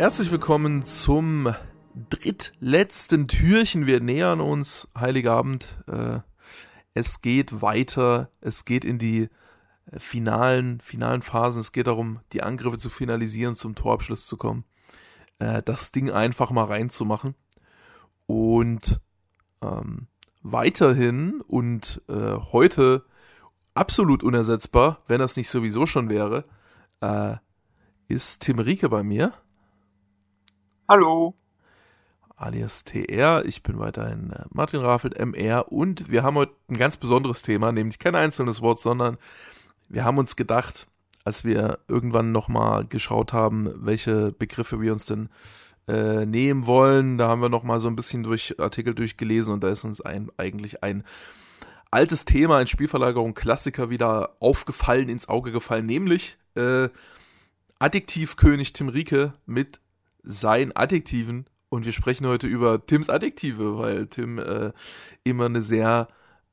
Herzlich willkommen zum drittletzten Türchen. Wir nähern uns Heiligabend. Äh, es geht weiter. Es geht in die finalen, finalen Phasen. Es geht darum, die Angriffe zu finalisieren, zum Torabschluss zu kommen. Äh, das Ding einfach mal reinzumachen. Und ähm, weiterhin und äh, heute absolut unersetzbar, wenn das nicht sowieso schon wäre, äh, ist Tim Rieke bei mir. Hallo. Alias TR. Ich bin weiterhin äh, Martin Raffelt, MR. Und wir haben heute ein ganz besonderes Thema, nämlich kein einzelnes Wort, sondern wir haben uns gedacht, als wir irgendwann nochmal geschaut haben, welche Begriffe wir uns denn äh, nehmen wollen, da haben wir nochmal so ein bisschen durch Artikel durchgelesen und da ist uns ein, eigentlich ein altes Thema, ein Spielverlagerung Klassiker wieder aufgefallen, ins Auge gefallen, nämlich äh, Adjektivkönig Tim Rieke mit seinen Adjektiven und wir sprechen heute über Tims Adjektive, weil Tim äh, immer eine sehr,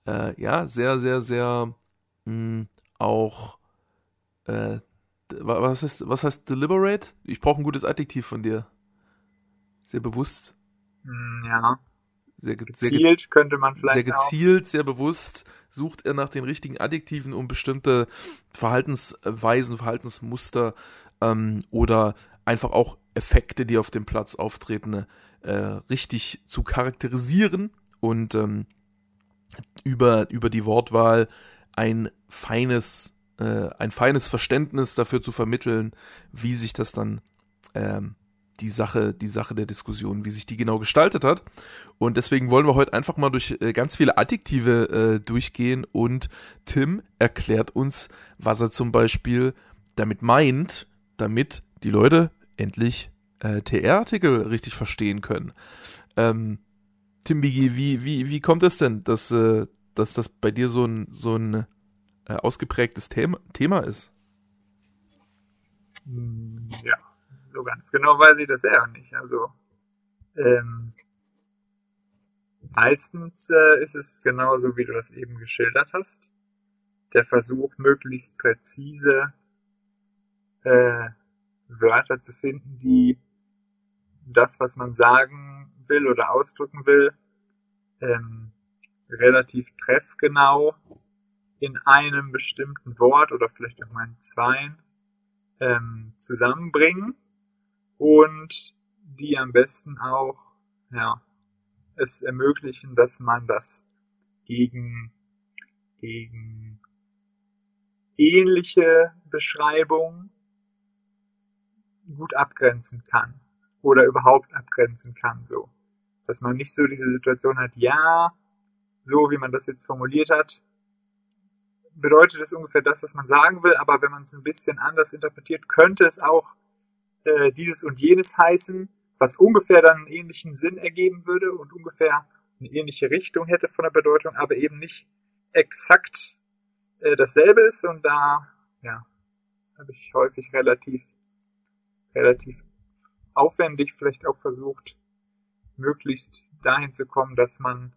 äh, ja, sehr, sehr, sehr mh, hm, auch, äh, was heißt, was heißt deliberate? Ich brauche ein gutes Adjektiv von dir. Sehr bewusst. Hm, ja. Sehr gezielt sehr, könnte man vielleicht. Sehr gezielt, auch. sehr bewusst sucht er nach den richtigen Adjektiven, um bestimmte Verhaltensweisen, Verhaltensmuster ähm, oder einfach auch Effekte, die auf dem Platz auftreten, äh, richtig zu charakterisieren und ähm, über, über die Wortwahl ein feines, äh, ein feines Verständnis dafür zu vermitteln, wie sich das dann ähm, die Sache, die Sache der Diskussion, wie sich die genau gestaltet hat. Und deswegen wollen wir heute einfach mal durch äh, ganz viele Adjektive äh, durchgehen und Tim erklärt uns, was er zum Beispiel damit meint, damit die Leute endlich äh, TR-Artikel richtig verstehen können. Ähm, Tim Bigi, wie, wie, wie kommt es denn, dass, äh, dass das bei dir so ein, so ein äh, ausgeprägtes Thema, Thema ist? Hm, ja, so ganz genau weiß ich das eher nicht. Also, ähm, meistens äh, ist es genauso, wie du das eben geschildert hast. Der Versuch, möglichst präzise äh, Wörter zu finden, die das, was man sagen will oder ausdrücken will, ähm, relativ treffgenau in einem bestimmten Wort oder vielleicht auch mal in zweien ähm, zusammenbringen und die am besten auch ja, es ermöglichen, dass man das gegen, gegen ähnliche Beschreibungen gut abgrenzen kann oder überhaupt abgrenzen kann, so. Dass man nicht so diese Situation hat, ja, so wie man das jetzt formuliert hat, bedeutet es ungefähr das, was man sagen will, aber wenn man es ein bisschen anders interpretiert, könnte es auch äh, dieses und jenes heißen, was ungefähr dann einen ähnlichen Sinn ergeben würde und ungefähr eine ähnliche Richtung hätte von der Bedeutung, aber eben nicht exakt äh, dasselbe ist und da, ja, habe ich häufig relativ relativ aufwendig vielleicht auch versucht, möglichst dahin zu kommen, dass man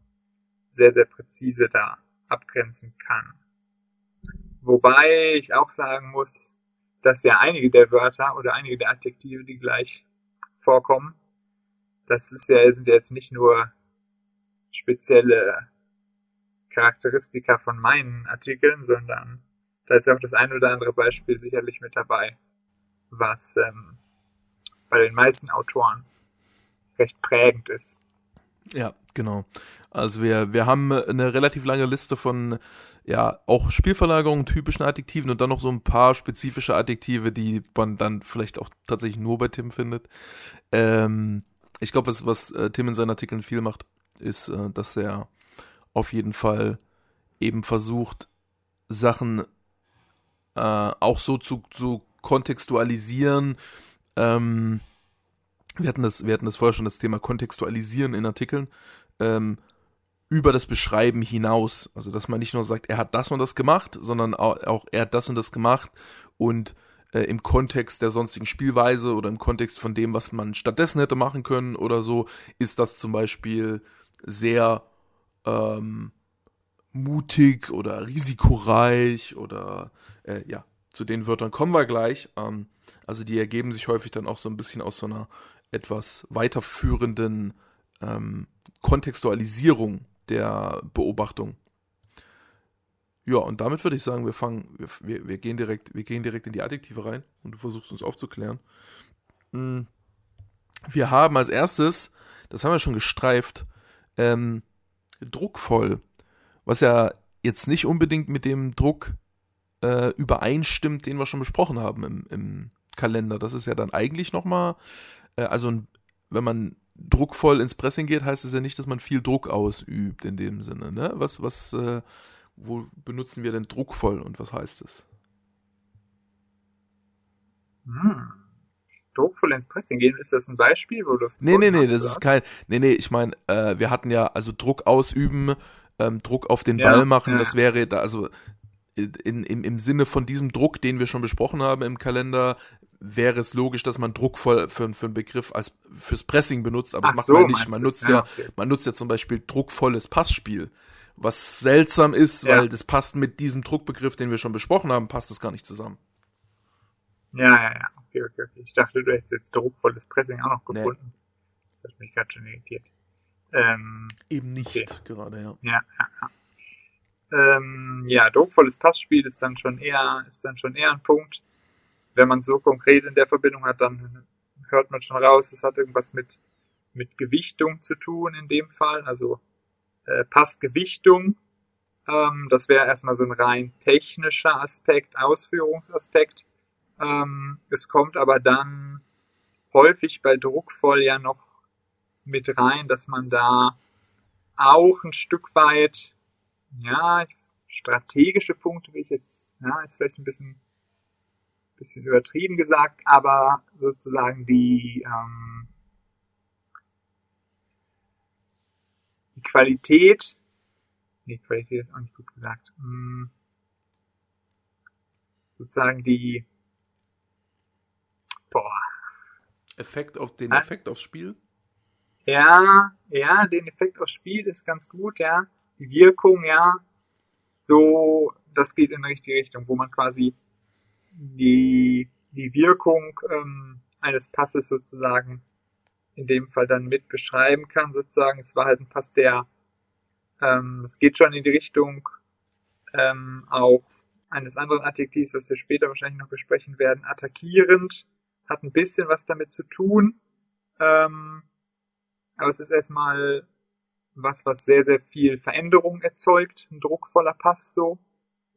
sehr, sehr präzise da abgrenzen kann. Wobei ich auch sagen muss, dass ja einige der Wörter oder einige der Adjektive, die gleich vorkommen, das ist ja, sind ja jetzt nicht nur spezielle Charakteristika von meinen Artikeln, sondern da ist ja auch das ein oder andere Beispiel sicherlich mit dabei, was ähm, bei den meisten Autoren recht prägend ist. Ja, genau. Also wir, wir haben eine relativ lange Liste von ja auch Spielverlagerungen, typischen Adjektiven und dann noch so ein paar spezifische Adjektive, die man dann vielleicht auch tatsächlich nur bei Tim findet. Ähm, ich glaube, was, was äh, Tim in seinen Artikeln viel macht, ist, äh, dass er auf jeden Fall eben versucht, Sachen äh, auch so zu, zu kontextualisieren, ähm, wir hatten das, wir hatten das vorher schon das Thema Kontextualisieren in Artikeln, ähm, über das Beschreiben hinaus. Also, dass man nicht nur sagt, er hat das und das gemacht, sondern auch, er hat das und das gemacht und äh, im Kontext der sonstigen Spielweise oder im Kontext von dem, was man stattdessen hätte machen können oder so, ist das zum Beispiel sehr ähm, mutig oder risikoreich oder äh, ja, zu den Wörtern kommen wir gleich. Ähm, also die ergeben sich häufig dann auch so ein bisschen aus so einer etwas weiterführenden ähm, Kontextualisierung der Beobachtung. Ja, und damit würde ich sagen, wir fangen, wir, wir, gehen direkt, wir gehen direkt in die Adjektive rein und du versuchst uns aufzuklären. Hm. Wir haben als erstes, das haben wir schon gestreift, ähm, druckvoll, was ja jetzt nicht unbedingt mit dem Druck äh, übereinstimmt, den wir schon besprochen haben im, im Kalender. Das ist ja dann eigentlich nochmal, äh, also wenn man druckvoll ins Pressing geht, heißt es ja nicht, dass man viel Druck ausübt in dem Sinne. Ne? Was, was, äh, wo benutzen wir denn druckvoll und was heißt es? Hm. Druckvoll ins Pressing gehen, ist das ein Beispiel, wo das. Nee, nee, nee, das ist kein. Nee, nee, ich meine, äh, wir hatten ja, also Druck ausüben, ähm, Druck auf den ja, Ball machen, ja. das wäre da, also in, im, im Sinne von diesem Druck, den wir schon besprochen haben im Kalender, wäre es logisch, dass man druckvoll für, für einen Begriff als fürs Pressing benutzt, aber Ach das macht so, man nicht. Man nutzt ja, ja okay. man nutzt ja zum Beispiel druckvolles Passspiel. Was seltsam ist, ja. weil das passt mit diesem Druckbegriff, den wir schon besprochen haben, passt das gar nicht zusammen. Ja, ja, ja. Okay, okay, okay. Ich dachte, du hättest jetzt druckvolles Pressing auch noch gefunden. Nee. Das hat mich gerade schon irritiert. Ähm, Eben nicht okay. gerade, ja. Ja, ja, ja. Ähm, ja, druckvolles Passspiel ist dann schon eher, ist dann schon eher ein Punkt. Wenn man so konkret in der Verbindung hat, dann hört man schon raus, es hat irgendwas mit, mit Gewichtung zu tun in dem Fall, also äh, Passgewichtung. Ähm, das wäre erstmal so ein rein technischer Aspekt, Ausführungsaspekt. Ähm, es kommt aber dann häufig bei druckvoll ja noch mit rein, dass man da auch ein Stück weit ja, strategische Punkte will ich jetzt, ja, ist vielleicht ein bisschen, bisschen übertrieben gesagt, aber sozusagen die, ähm, die Qualität, nee, Qualität ist auch nicht gut gesagt, hm, sozusagen die, boah. Effekt auf den Effekt aufs Spiel? Ja, ja, den Effekt aufs Spiel ist ganz gut, ja die Wirkung, ja, so, das geht in die richtige Richtung, wo man quasi die, die Wirkung ähm, eines Passes sozusagen in dem Fall dann mit beschreiben kann, sozusagen. Es war halt ein Pass, der, ähm, es geht schon in die Richtung ähm, auch eines anderen Adjektivs, was wir später wahrscheinlich noch besprechen werden, attackierend, hat ein bisschen was damit zu tun. Ähm, aber es ist erstmal was, was sehr, sehr viel Veränderung erzeugt, ein druckvoller Pass so,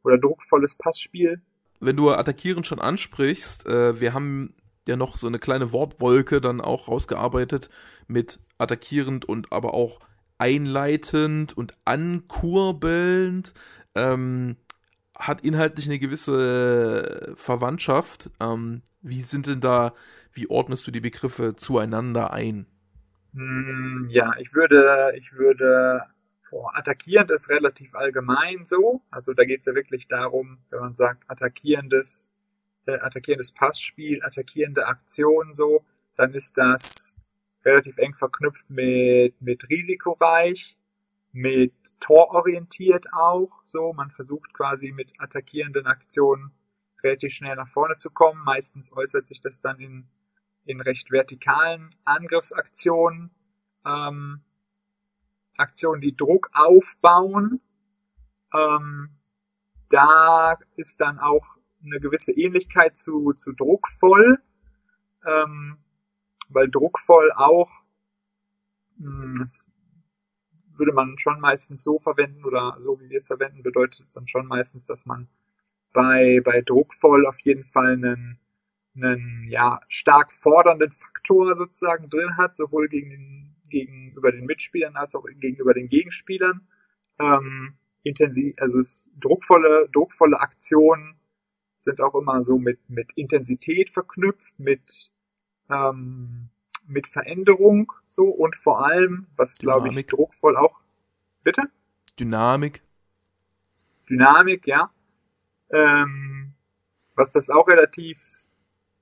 oder druckvolles Passspiel. Wenn du attackierend schon ansprichst, äh, wir haben ja noch so eine kleine Wortwolke dann auch rausgearbeitet mit attackierend und aber auch einleitend und ankurbelnd. Ähm, hat inhaltlich eine gewisse Verwandtschaft. Ähm, wie sind denn da, wie ordnest du die Begriffe zueinander ein? Hm, ja, ich würde, ich würde, boah, attackierend ist relativ allgemein so. Also da geht es ja wirklich darum, wenn man sagt, attackierendes, äh, attackierendes Passspiel, attackierende Aktion so, dann ist das relativ eng verknüpft mit, mit risikoreich, mit tororientiert auch, so. Man versucht quasi mit attackierenden Aktionen relativ schnell nach vorne zu kommen. Meistens äußert sich das dann in in recht vertikalen Angriffsaktionen, ähm, Aktionen, die Druck aufbauen. Ähm, da ist dann auch eine gewisse Ähnlichkeit zu, zu druckvoll, ähm, weil druckvoll auch, mh, hm, das würde man schon meistens so verwenden oder so wie wir es verwenden, bedeutet es dann schon meistens, dass man bei, bei druckvoll auf jeden Fall einen einen ja, stark fordernden Faktor sozusagen drin hat, sowohl gegen den, gegenüber den Mitspielern als auch gegenüber den Gegenspielern. Ähm, intensiv, also es, druckvolle, druckvolle Aktionen sind auch immer so mit, mit Intensität verknüpft, mit, ähm, mit Veränderung so und vor allem, was glaube ich druckvoll auch. Bitte? Dynamik. Dynamik, ja. Ähm, was das auch relativ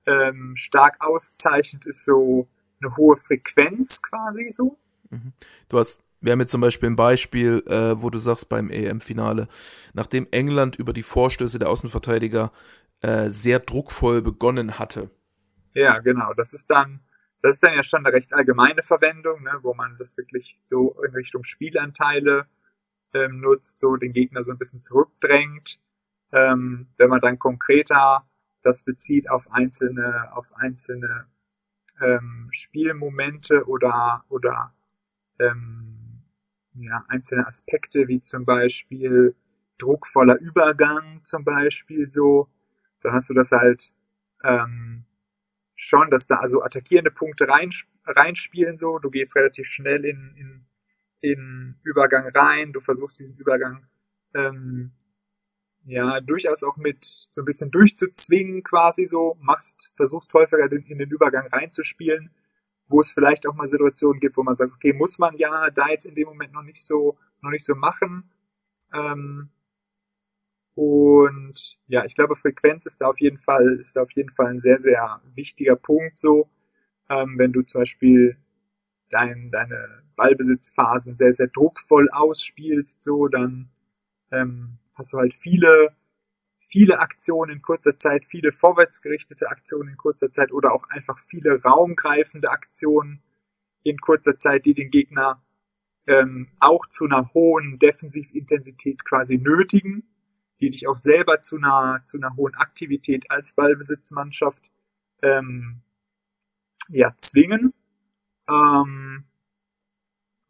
ähm, stark auszeichnet, ist so eine hohe Frequenz quasi so. Mhm. Du hast, wir haben jetzt zum Beispiel ein Beispiel, äh, wo du sagst beim EM-Finale, nachdem England über die Vorstöße der Außenverteidiger äh, sehr druckvoll begonnen hatte. Ja, genau. Das ist dann, das ist dann ja schon eine recht allgemeine Verwendung, ne, wo man das wirklich so in Richtung Spielanteile ähm, nutzt, so den Gegner so ein bisschen zurückdrängt. Ähm, wenn man dann konkreter das bezieht auf einzelne, auf einzelne ähm, Spielmomente oder oder ähm, ja, einzelne Aspekte wie zum Beispiel druckvoller Übergang zum Beispiel so, dann hast du das halt ähm, schon, dass da also attackierende Punkte rein, reinspielen so, du gehst relativ schnell in, in, in Übergang rein, du versuchst diesen Übergang ähm, ja durchaus auch mit so ein bisschen durchzuzwingen quasi so, machst, versuchst häufiger in, den Übergang reinzuspielen, wo es vielleicht auch mal Situationen gibt, wo man sagt, okay, muss man ja da jetzt in dem Moment noch nicht so, noch nicht so machen. Ähm, und ja, ich glaube, Frequenz ist da auf jeden Fall, ist da auf jeden Fall ein sehr, sehr wichtiger Punkt so. Ähm, wenn du zum Beispiel dein, deine Ballbesitzphasen sehr, sehr druckvoll ausspielst, so, dann ähm, hast du halt viele, viele Aktionen in kurzer Zeit, viele vorwärtsgerichtete Aktionen in kurzer Zeit oder auch einfach viele raumgreifende Aktionen in kurzer Zeit, die den Gegner ähm, auch zu einer hohen Defensivintensität quasi nötigen die dich auch selber zu einer, zu einer hohen Aktivität als Ballbesitzmannschaft ähm, ja, zwingen. Ähm,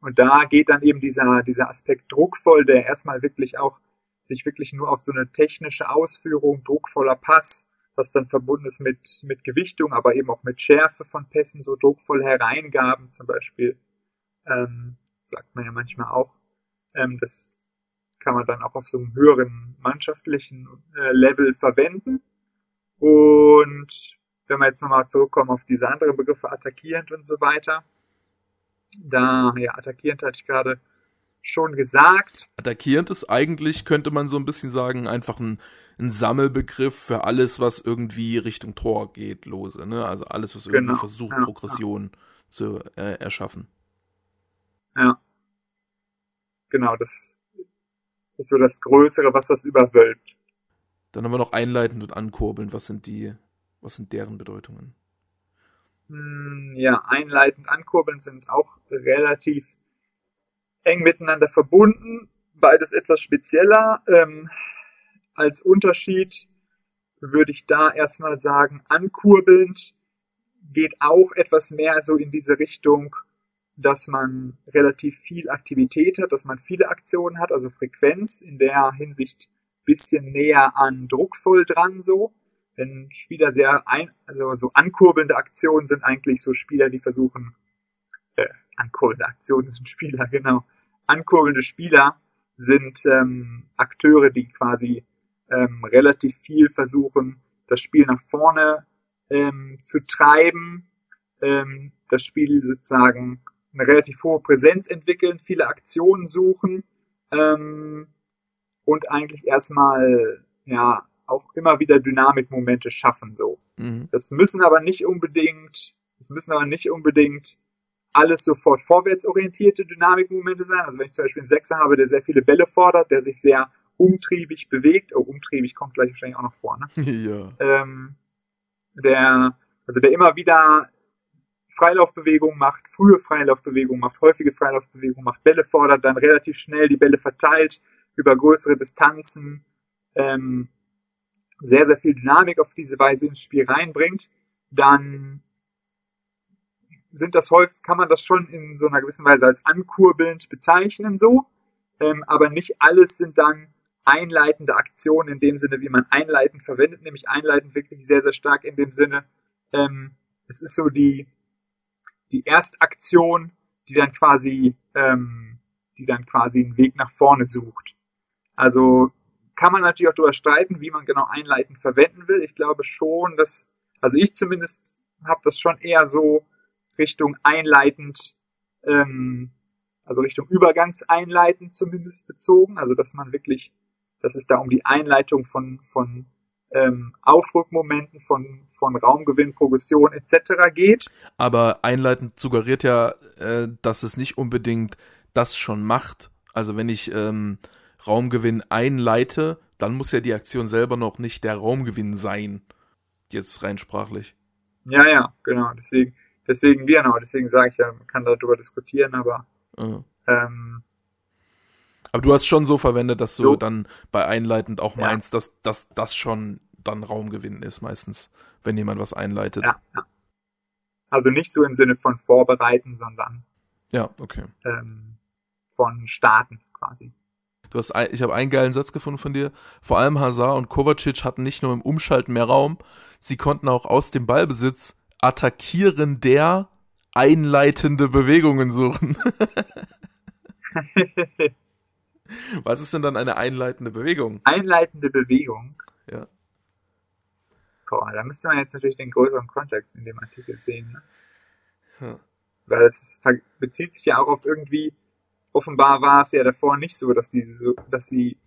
und da geht dann eben dieser, dieser Aspekt druckvoll, der erstmal wirklich auch sich wirklich nur auf so eine technische Ausführung, druckvoller Pass, was dann verbunden ist mit, mit Gewichtung, aber eben auch mit Schärfe von Pässen, so druckvoll Hereingaben zum Beispiel, ähm, sagt man ja manchmal auch. Ähm, das kann man dann auch auf so einem höheren mannschaftlichen äh, Level verwenden. Und wenn wir jetzt nochmal zurückkommen auf diese anderen Begriffe, attackierend und so weiter, da, ja, attackierend hatte ich gerade schon gesagt. Attackierend ist eigentlich, könnte man so ein bisschen sagen, einfach ein, ein Sammelbegriff für alles, was irgendwie Richtung Tor geht, lose, ne? Also alles, was irgendwie genau. versucht, ja, Progression ja. zu äh, erschaffen. Ja. Genau, das ist so das Größere, was das überwölbt. Dann haben wir noch einleitend und ankurbeln. Was sind die, was sind deren Bedeutungen? Hm, ja, einleitend, ankurbeln sind auch relativ eng miteinander verbunden. Beides etwas spezieller. Ähm, als Unterschied würde ich da erstmal sagen, ankurbelnd geht auch etwas mehr so in diese Richtung, dass man relativ viel Aktivität hat, dass man viele Aktionen hat, also Frequenz in der Hinsicht bisschen näher an druckvoll dran so. Wenn Spieler sehr ein, also so ankurbelnde Aktionen sind eigentlich so Spieler, die versuchen, ankurbelnde Aktionen sind Spieler, genau. Ankurbelnde Spieler sind ähm, Akteure, die quasi ähm, relativ viel versuchen, das Spiel nach vorne ähm, zu treiben, ähm, das Spiel sozusagen eine relativ hohe Präsenz entwickeln, viele Aktionen suchen ähm, und eigentlich erstmal ja auch immer wieder Dynamikmomente schaffen so. Mhm. Das müssen aber nicht unbedingt, das müssen aber nicht unbedingt alles sofort vorwärtsorientierte Dynamikmomente sein. Also wenn ich zum Beispiel einen Sechser habe, der sehr viele Bälle fordert, der sich sehr umtriebig bewegt, oh, umtriebig kommt gleich wahrscheinlich auch noch vor, ne? ja. Ähm, der, also der immer wieder Freilaufbewegung macht, frühe Freilaufbewegung macht, häufige Freilaufbewegung macht, Bälle fordert, dann relativ schnell die Bälle verteilt über größere Distanzen, ähm, sehr, sehr viel Dynamik auf diese Weise ins Spiel reinbringt, dann sind das häufig, kann man das schon in so einer gewissen Weise als ankurbelnd bezeichnen, so, ähm, aber nicht alles sind dann einleitende Aktionen in dem Sinne, wie man einleitend verwendet, nämlich einleitend wirklich sehr, sehr stark in dem Sinne, ähm, es ist so die, die Erstaktion, die dann quasi, ähm, die dann quasi einen Weg nach vorne sucht. Also kann man natürlich auch darüber streiten, wie man genau einleitend verwenden will. Ich glaube schon, dass, also ich zumindest habe das schon eher so Richtung einleitend, ähm, also Richtung übergangseinleitend zumindest bezogen. Also dass man wirklich, dass es da um die Einleitung von, von ähm, Aufrückmomenten von, von Raumgewinn, Progression etc. geht. Aber einleitend suggeriert ja, äh, dass es nicht unbedingt das schon macht. Also wenn ich ähm, Raumgewinn einleite, dann muss ja die Aktion selber noch nicht der Raumgewinn sein. Jetzt rein sprachlich. Ja, ja, genau. Deswegen, deswegen, genau, deswegen sage ich ja, man kann darüber diskutieren, aber Mhm. ähm, Aber du hast schon so verwendet, dass du So. dann bei einleitend auch Ja. meinst, dass, dass das schon dann Raumgewinn ist meistens, wenn jemand was einleitet. ja, ja. Also nicht so im Sinne von vorbereiten, sondern ja okay. ähm, von starten quasi. Du hast ein, ich habe einen geilen Satz gefunden von dir. Vor allem Hazard und Kovacic hatten nicht nur im Umschalten mehr Raum, sie konnten auch aus dem Ballbesitz attackieren der einleitende Bewegungen suchen. Was ist denn dann eine einleitende Bewegung? Einleitende Bewegung. Ja. Boah, da müsste man jetzt natürlich den größeren Kontext in dem Artikel sehen. Ne? Ja. Weil es bezieht sich ja auch auf irgendwie, offenbar war es ja davor nicht so, dass sie so, dass sie,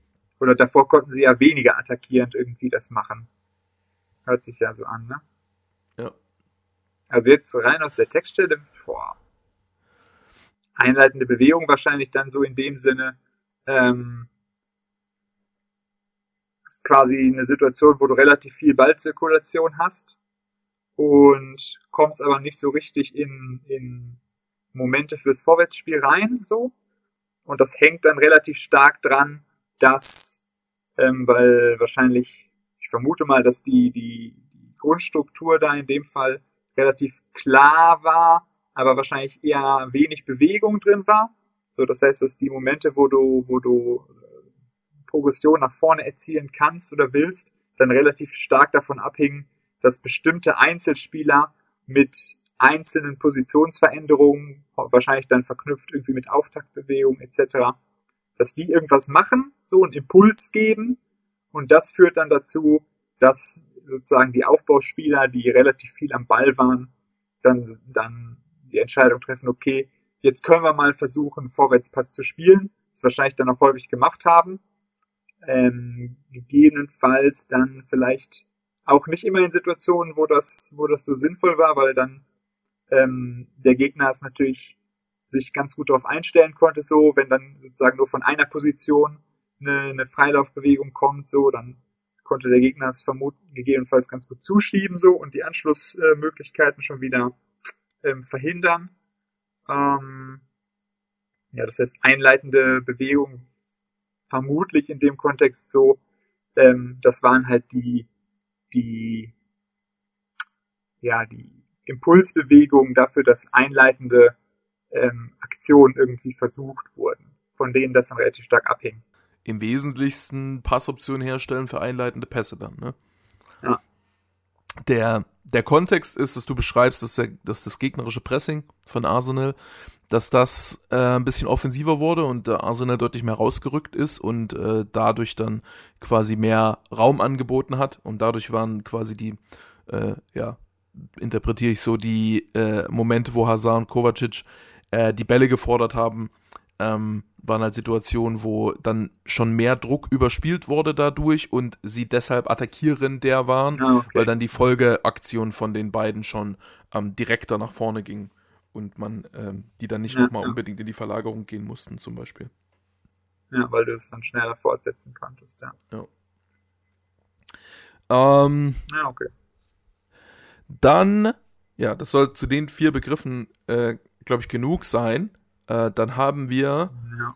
oder davor konnten sie ja weniger attackierend irgendwie das machen. Hört sich ja so an, ne? Ja. Also jetzt rein aus der Textstelle, boah. Einleitende Bewegung wahrscheinlich dann so in dem Sinne, ähm, ist quasi eine Situation, wo du relativ viel Ballzirkulation hast und kommst aber nicht so richtig in, in Momente fürs Vorwärtsspiel rein, so. Und das hängt dann relativ stark dran, dass, ähm, weil wahrscheinlich, ich vermute mal, dass die, die, die Grundstruktur da in dem Fall relativ klar war, aber wahrscheinlich eher wenig Bewegung drin war. So, das heißt, dass die Momente, wo du, wo du äh, Progression nach vorne erzielen kannst oder willst, dann relativ stark davon abhängen, dass bestimmte Einzelspieler mit einzelnen Positionsveränderungen, wahrscheinlich dann verknüpft irgendwie mit Auftaktbewegung etc., dass die irgendwas machen, so einen Impuls geben und das führt dann dazu, dass sozusagen die Aufbauspieler, die relativ viel am Ball waren, dann, dann die Entscheidung treffen, okay, jetzt können wir mal versuchen, Vorwärtspass zu spielen, das wahrscheinlich dann auch häufig gemacht haben, ähm, gegebenenfalls dann vielleicht auch nicht immer in Situationen, wo das, wo das so sinnvoll war, weil dann ähm, der Gegner es natürlich sich ganz gut darauf einstellen konnte, so wenn dann sozusagen nur von einer Position eine, eine Freilaufbewegung kommt, so dann konnte der Gegner es vermuten gegebenenfalls ganz gut zuschieben so und die Anschlussmöglichkeiten schon wieder ähm, verhindern. Ähm, ja, das heißt einleitende Bewegung vermutlich in dem Kontext so, ähm, das waren halt die die ja die Impulsbewegungen dafür, dass einleitende ähm, Aktionen irgendwie versucht wurden, von denen das dann relativ stark abhing. Im Wesentlichsten Passoptionen herstellen für einleitende Pässe dann, ne? Ja. Der, der Kontext ist, dass du beschreibst, dass, der, dass das gegnerische Pressing von Arsenal, dass das äh, ein bisschen offensiver wurde und der Arsenal deutlich mehr rausgerückt ist und äh, dadurch dann quasi mehr Raum angeboten hat und dadurch waren quasi die, äh, ja, interpretiere ich so, die äh, Momente, wo Hazard und Kovacic äh, die Bälle gefordert haben, ähm, waren halt Situationen, wo dann schon mehr Druck überspielt wurde dadurch und sie deshalb attackierender waren, Ah, okay. weil dann die Folgeaktion von den beiden schon ähm, direkter nach vorne ging und man ähm, die dann nicht Ja, nochmal ja. unbedingt in die Verlagerung gehen mussten zum Beispiel. Ja, weil du es dann schneller fortsetzen konntest, ja. Ähm, Ja, okay. Dann, ja, das soll zu den vier Begriffen, äh, glaube ich, genug sein. Äh, dann haben wir Ja.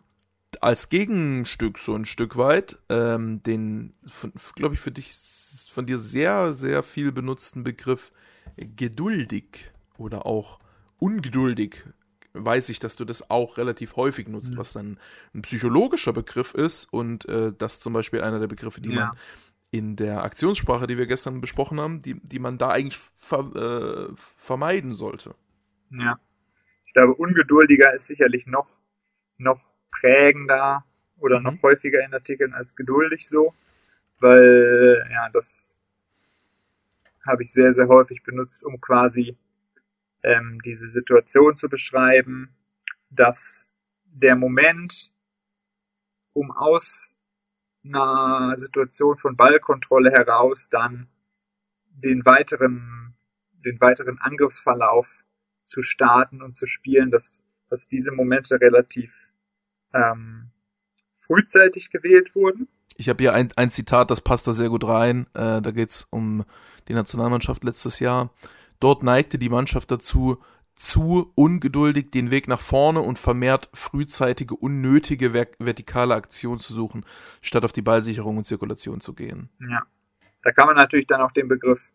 als Gegenstück so ein Stück weit ähm, den, glaube ich, für dich von dir sehr, sehr viel benutzten Begriff geduldig oder auch ungeduldig. Weiß ich, dass du das auch relativ häufig nutzt, Mhm. was dann ein psychologischer Begriff ist und äh, das zum Beispiel einer der Begriffe, die Ja. man in der Aktionssprache, die wir gestern besprochen haben, die, die man da eigentlich ver, äh, vermeiden sollte. Ja. Ich glaube, ungeduldiger ist sicherlich noch, noch prägender oder Mhm. noch häufiger in Artikeln als geduldig so, weil, ja, das habe ich sehr, sehr häufig benutzt, um quasi ähm, diese Situation zu beschreiben, dass der Moment, um aus einer Situation von Ballkontrolle heraus dann den weiteren, den weiteren Angriffsverlauf zu starten und zu spielen, dass, dass diese Momente relativ ähm, frühzeitig gewählt wurden. Ich habe hier ein, ein Zitat, das passt da sehr gut rein. Äh, da geht's um die Nationalmannschaft letztes Jahr. Dort neigte die Mannschaft dazu, zu ungeduldig den Weg nach vorne und vermehrt frühzeitige, unnötige vertikale Aktion zu suchen, statt auf die Ballsicherung und Zirkulation zu gehen. Ja. Da kann man natürlich dann auch den Begriff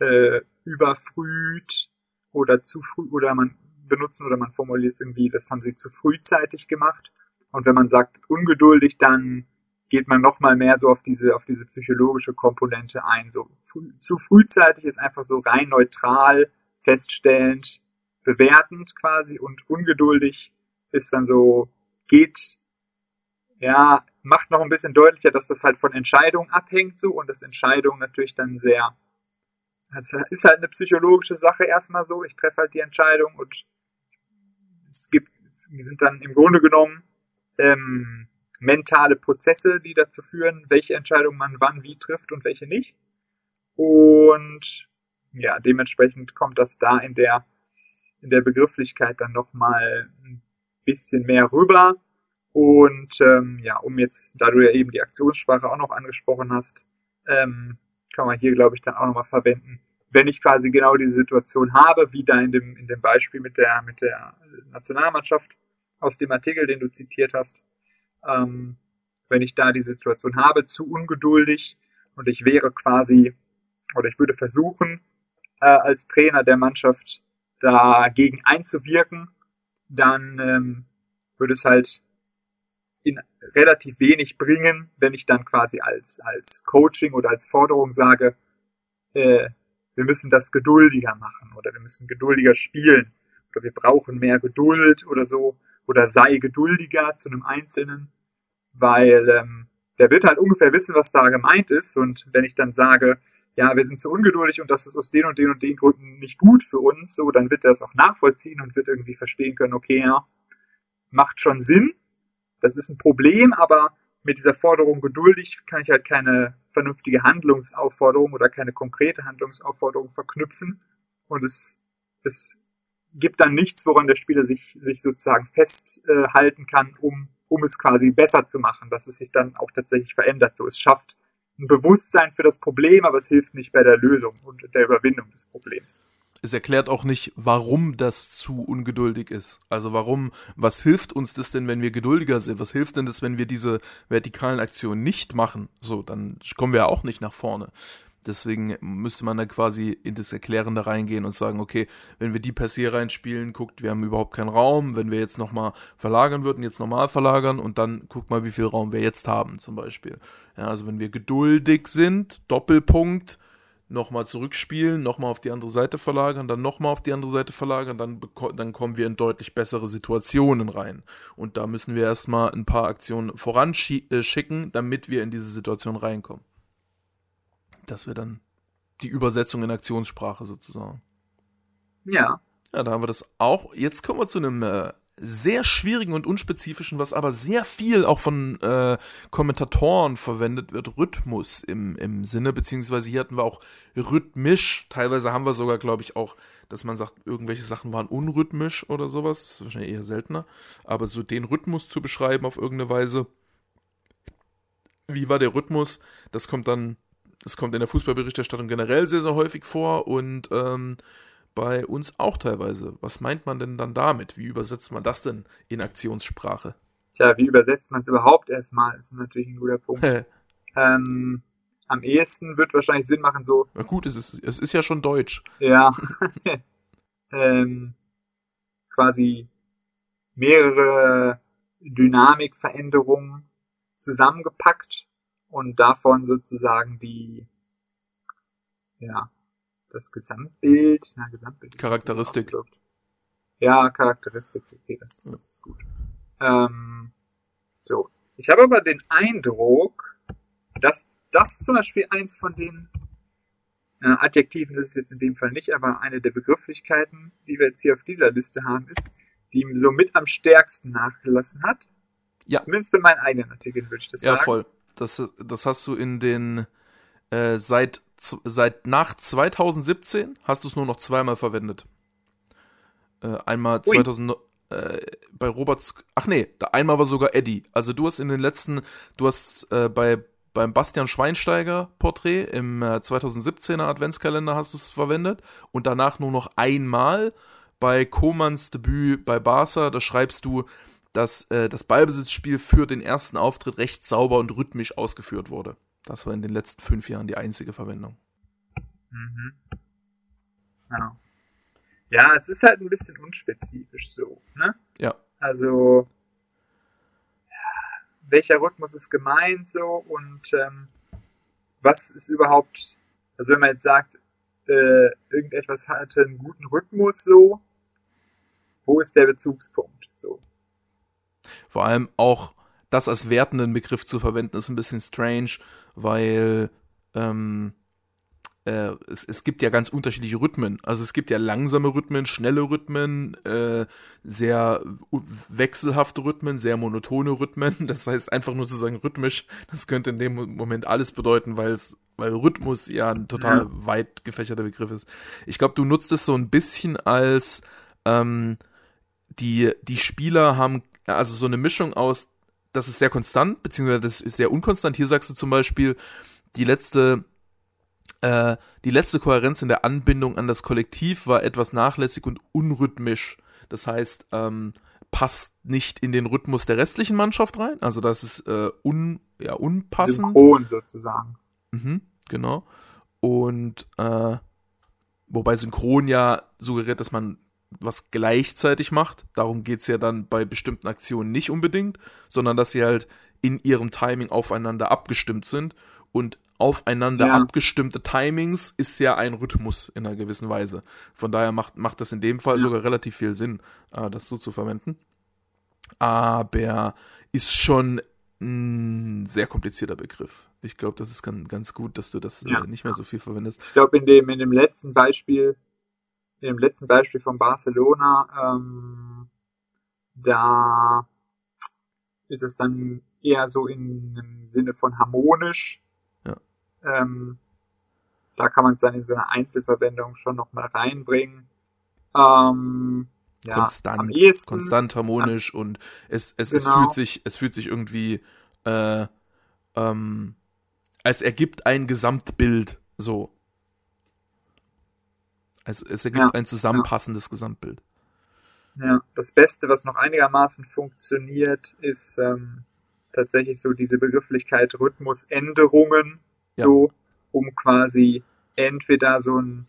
äh, überfrüht oder zu früh oder man benutzen oder man formuliert es irgendwie, das haben sie zu frühzeitig gemacht. Und wenn man sagt ungeduldig, dann geht man noch mal mehr so auf diese auf diese psychologische Komponente ein. So früh, zu frühzeitig ist einfach so rein neutral feststellend, bewertend quasi und ungeduldig ist dann so geht ja macht noch ein bisschen deutlicher, dass das halt von Entscheidungen abhängt so und dass Entscheidungen natürlich dann sehr es ist halt eine psychologische Sache erstmal so. Ich treffe halt die Entscheidung und es gibt, sind dann im Grunde genommen ähm, mentale Prozesse, die dazu führen, welche Entscheidung man wann wie trifft und welche nicht. Und ja, dementsprechend kommt das da in der in der Begrifflichkeit dann nochmal ein bisschen mehr rüber. Und ähm, ja, um jetzt, da du ja eben die Aktionssprache auch noch angesprochen hast, ähm, kann man hier, glaube ich, dann auch nochmal verwenden, wenn ich quasi genau diese Situation habe, wie da in dem, in dem Beispiel mit der, mit der Nationalmannschaft aus dem Artikel, den du zitiert hast, ähm, wenn ich da die Situation habe, zu ungeduldig und ich wäre quasi, oder ich würde versuchen, äh, als Trainer der Mannschaft dagegen einzuwirken, dann ähm, würde es halt in relativ wenig bringen, wenn ich dann quasi als, als Coaching oder als Forderung sage, äh, wir müssen das geduldiger machen oder wir müssen geduldiger spielen. Oder wir brauchen mehr Geduld oder so. Oder sei geduldiger zu einem Einzelnen, weil ähm, der wird halt ungefähr wissen, was da gemeint ist. Und wenn ich dann sage, ja, wir sind zu ungeduldig und das ist aus den und den und den Gründen nicht gut für uns, so, dann wird er das auch nachvollziehen und wird irgendwie verstehen können, okay, ja, macht schon Sinn, das ist ein Problem, aber mit dieser Forderung geduldig kann ich halt keine vernünftige Handlungsaufforderung oder keine konkrete Handlungsaufforderung verknüpfen und es, es gibt dann nichts, woran der Spieler sich, sich sozusagen festhalten kann, um, um es quasi besser zu machen, dass es sich dann auch tatsächlich verändert. So, es schafft ein Bewusstsein für das Problem, aber es hilft nicht bei der Lösung und der Überwindung des Problems es erklärt auch nicht, warum das zu ungeduldig ist. Also warum, was hilft uns das denn, wenn wir geduldiger sind? Was hilft denn das, wenn wir diese vertikalen Aktionen nicht machen? So, dann kommen wir ja auch nicht nach vorne. Deswegen müsste man da quasi in das Erklärende reingehen und sagen, okay, wenn wir die per se reinspielen, guckt, wir haben überhaupt keinen Raum. Wenn wir jetzt nochmal verlagern würden, jetzt normal verlagern und dann guckt mal, wie viel Raum wir jetzt haben, zum Beispiel. Ja, also wenn wir geduldig sind, Doppelpunkt, nochmal zurückspielen, nochmal auf die andere Seite verlagern, dann nochmal auf die andere Seite verlagern, dann, dann kommen wir in deutlich bessere Situationen rein. Und da müssen wir erstmal ein paar Aktionen voranschicken, damit wir in diese Situation reinkommen. Das wäre dann die Übersetzung in Aktionssprache sozusagen. Ja. Ja, da haben wir das auch. Jetzt kommen wir zu einem äh, sehr schwierigen und unspezifischen, was aber sehr viel auch von äh, Kommentatoren verwendet wird, Rhythmus im, im Sinne, beziehungsweise hier hatten wir auch rhythmisch, teilweise haben wir sogar, glaube ich, auch, dass man sagt, irgendwelche Sachen waren unrhythmisch oder sowas, das ist wahrscheinlich eher seltener, aber so den Rhythmus zu beschreiben auf irgendeine Weise, wie war der Rhythmus, das kommt dann, das kommt in der Fußballberichterstattung generell sehr, sehr häufig vor und ähm, bei uns auch teilweise. Was meint man denn dann damit? Wie übersetzt man das denn in Aktionssprache? Tja, wie übersetzt man es überhaupt erstmal, ist natürlich ein guter Punkt. ähm, am ehesten wird wahrscheinlich Sinn machen, so. Na gut, es ist, es ist ja schon Deutsch. Ja. ähm, quasi mehrere Dynamikveränderungen zusammengepackt und davon sozusagen die, ja, das Gesamtbild, na, Gesamtbild. Charakteristik. Ja, Charakteristik, okay, das, das ist gut. Ähm, so. Ich habe aber den Eindruck, dass das zum Beispiel eins von den äh, Adjektiven ist es jetzt in dem Fall nicht, aber eine der Begrifflichkeiten, die wir jetzt hier auf dieser Liste haben, ist, die ihm so mit am stärksten nachgelassen hat. Ja. Zumindest bei meinen eigenen Artikeln würde ich das ja, sagen. Ja, voll. Das, das hast du in den äh, seit seit nach 2017 hast du es nur noch zweimal verwendet. Äh, einmal Ui. 2000 äh, bei Roberts, ach nee, da einmal war sogar Eddie. Also du hast in den letzten, du hast äh, bei beim Bastian Schweinsteiger Porträt im äh, 2017er Adventskalender hast du es verwendet und danach nur noch einmal bei Komans Debüt bei Barca, da schreibst du, dass äh, das Ballbesitzspiel für den ersten Auftritt recht sauber und rhythmisch ausgeführt wurde. Das war in den letzten fünf Jahren die einzige Verwendung. Mhm. Ja. ja, es ist halt ein bisschen unspezifisch so, ne? Ja. Also, welcher Rhythmus ist gemeint so und ähm, was ist überhaupt, also wenn man jetzt sagt, äh, irgendetwas hatte einen guten Rhythmus so, wo ist der Bezugspunkt so? Vor allem auch das als wertenden Begriff zu verwenden, ist ein bisschen strange, weil ähm, äh, es, es gibt ja ganz unterschiedliche Rhythmen. Also es gibt ja langsame Rhythmen, schnelle Rhythmen, äh, sehr wechselhafte Rhythmen, sehr monotone Rhythmen. Das heißt einfach nur zu sagen rhythmisch, das könnte in dem Moment alles bedeuten, weil es weil Rhythmus ja ein total ja. weit gefächerter Begriff ist. Ich glaube, du nutzt es so ein bisschen als ähm, die, die Spieler haben also so eine Mischung aus, das ist sehr konstant, beziehungsweise das ist sehr unkonstant. Hier sagst du zum Beispiel, die letzte äh, die letzte Kohärenz in der Anbindung an das Kollektiv war etwas nachlässig und unrhythmisch. Das heißt, ähm, passt nicht in den Rhythmus der restlichen Mannschaft rein. Also das ist äh, un, ja, unpassend. Synchron sozusagen. Mhm, genau. Und äh, wobei Synchron ja suggeriert, dass man was gleichzeitig macht. Darum geht es ja dann bei bestimmten Aktionen nicht unbedingt, sondern dass sie halt in ihrem Timing aufeinander abgestimmt sind. Und aufeinander ja. abgestimmte Timings ist ja ein Rhythmus in einer gewissen Weise. Von daher macht, macht das in dem Fall ja. sogar relativ viel Sinn, äh, das so zu verwenden. Aber ist schon ein sehr komplizierter Begriff. Ich glaube, das ist ganz, ganz gut, dass du das äh, ja. äh, nicht mehr so viel verwendest. Ich glaube, in dem, in dem letzten Beispiel, in dem letzten Beispiel von Barcelona, ähm, da ist es dann eher so in einem Sinne von harmonisch ähm, da kann man es dann in so eine Einzelverwendung schon nochmal reinbringen. Ähm, ja, konstant, ehesten, konstant harmonisch ja, und es, es, genau. es fühlt sich, es fühlt sich irgendwie, äh, ähm, es ergibt ein Gesamtbild, so. Es, es ergibt ja, ein zusammenpassendes ja. Gesamtbild. Ja, das Beste, was noch einigermaßen funktioniert, ist ähm, tatsächlich so diese Begrifflichkeit Rhythmusänderungen ja. so, um quasi entweder so ein,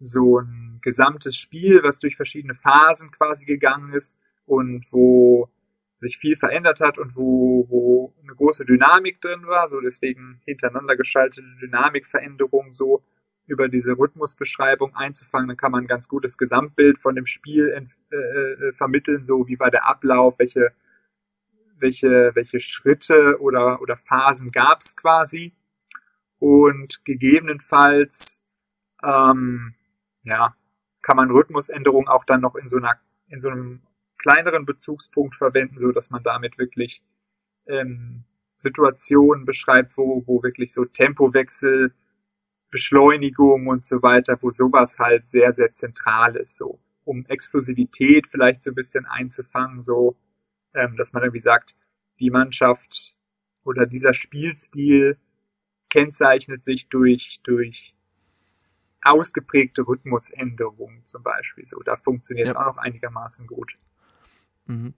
so ein gesamtes Spiel, was durch verschiedene Phasen quasi gegangen ist und wo sich viel verändert hat und wo, wo eine große Dynamik drin war, so deswegen hintereinander geschaltete Dynamikveränderungen so über diese Rhythmusbeschreibung einzufangen, dann kann man ein ganz gutes Gesamtbild von dem Spiel äh, äh, vermitteln, so wie war der Ablauf, welche, welche, welche Schritte oder, oder Phasen gab es quasi. Und gegebenenfalls ähm, ja, kann man Rhythmusänderungen auch dann noch in so einer in so einem kleineren Bezugspunkt verwenden, so dass man damit wirklich ähm, Situationen beschreibt, wo, wo wirklich so Tempowechsel, Beschleunigung und so weiter, wo sowas halt sehr, sehr zentral ist, so um Explosivität vielleicht so ein bisschen einzufangen, so ähm, dass man irgendwie sagt, die Mannschaft oder dieser Spielstil kennzeichnet sich durch, durch ausgeprägte Rhythmusänderungen zum Beispiel. So, da funktioniert es ja. auch noch einigermaßen gut. Mhm.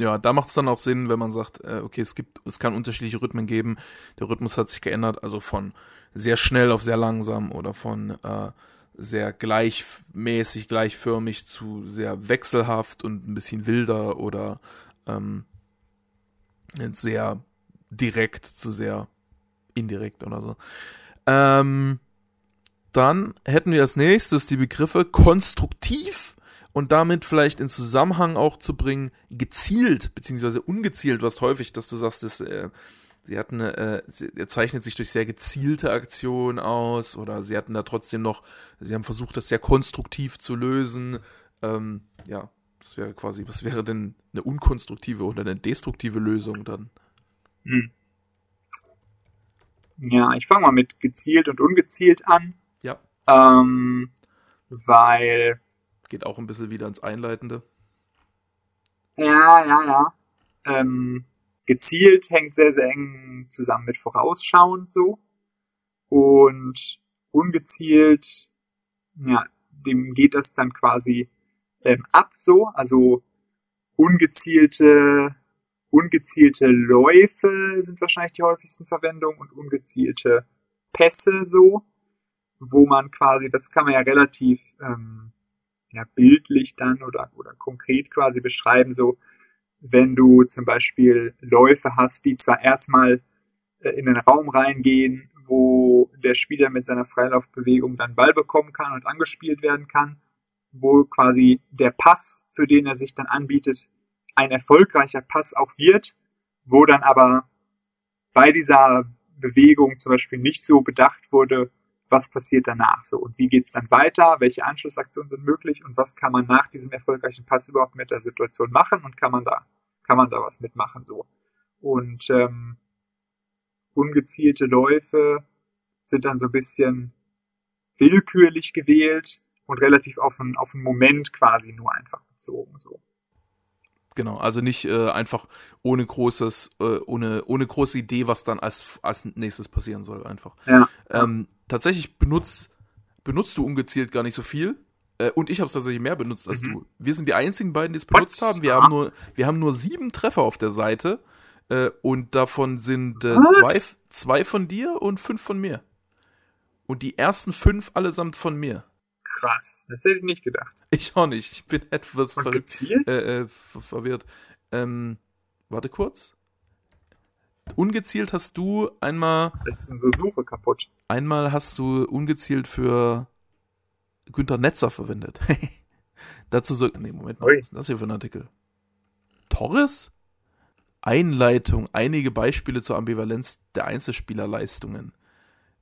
Ja, da macht es dann auch Sinn, wenn man sagt, äh, okay, es gibt, es kann unterschiedliche Rhythmen geben. Der Rhythmus hat sich geändert, also von sehr schnell auf sehr langsam oder von äh, sehr gleichmäßig, gleichförmig zu sehr wechselhaft und ein bisschen wilder oder ähm, sehr direkt zu sehr indirekt oder so. Ähm, dann hätten wir als nächstes die Begriffe konstruktiv und damit vielleicht in Zusammenhang auch zu bringen, gezielt beziehungsweise ungezielt, was häufig, dass du sagst, dass, äh, sie hatten, äh, sie, er zeichnet sich durch sehr gezielte Aktionen aus oder sie hatten da trotzdem noch, sie haben versucht, das sehr konstruktiv zu lösen. Ähm, ja, das wäre quasi, was wäre denn eine unkonstruktive oder eine destruktive Lösung dann? Hm. Ja, ich fange mal mit gezielt und ungezielt an. Ja. Ähm, weil. Geht auch ein bisschen wieder ins Einleitende. Ja, ja, ja. Ähm, gezielt hängt sehr, sehr eng zusammen mit vorausschauend so. Und ungezielt, ja, dem geht das dann quasi ähm, ab so. Also ungezielte, ungezielte Läufe sind wahrscheinlich die häufigsten Verwendungen und ungezielte Pässe so, wo man quasi, das kann man ja relativ ähm, ja, bildlich dann oder, oder konkret quasi beschreiben, so wenn du zum Beispiel Läufe hast, die zwar erstmal äh, in den Raum reingehen, wo der Spieler mit seiner Freilaufbewegung dann Ball bekommen kann und angespielt werden kann, wo quasi der Pass, für den er sich dann anbietet, ein erfolgreicher Pass auch wird, wo dann aber bei dieser Bewegung zum Beispiel nicht so bedacht wurde, was passiert danach? So und wie geht's dann weiter, welche Anschlussaktionen sind möglich? Und was kann man nach diesem erfolgreichen Pass überhaupt mit der Situation machen? Und kann man da kann man da was mitmachen so? Und ähm, ungezielte Läufe sind dann so ein bisschen willkürlich gewählt und relativ auf einen, auf einen Moment quasi nur einfach bezogen so. Genau, also nicht äh, einfach ohne großes, äh, ohne, ohne große Idee, was dann als, als nächstes passieren soll, einfach. Ja. Ähm, tatsächlich benutzt, benutzt du ungezielt gar nicht so viel. Äh, und ich habe es tatsächlich mehr benutzt als Mhm. du. Wir sind die einzigen beiden, die es benutzt What? haben. Wir Ah. haben nur, wir haben nur sieben Treffer auf der Seite. Äh, und davon sind äh, zwei, zwei von dir und fünf von mir. Und die ersten fünf allesamt von mir. Krass, das hätte ich nicht gedacht. Ich auch nicht. Ich bin etwas gezielt? äh, äh, ver verwirrt. Ähm, warte kurz. Ungezielt hast du einmal, Jetzt sind so Suche kaputt. einmal hast du ungezielt für Günter Netzer verwendet. Dazu so, nee, Moment mal, Ui. was ist denn das hier für ein Artikel? Torres? Einleitung, einige Beispiele zur Ambivalenz der Einzelspielerleistungen.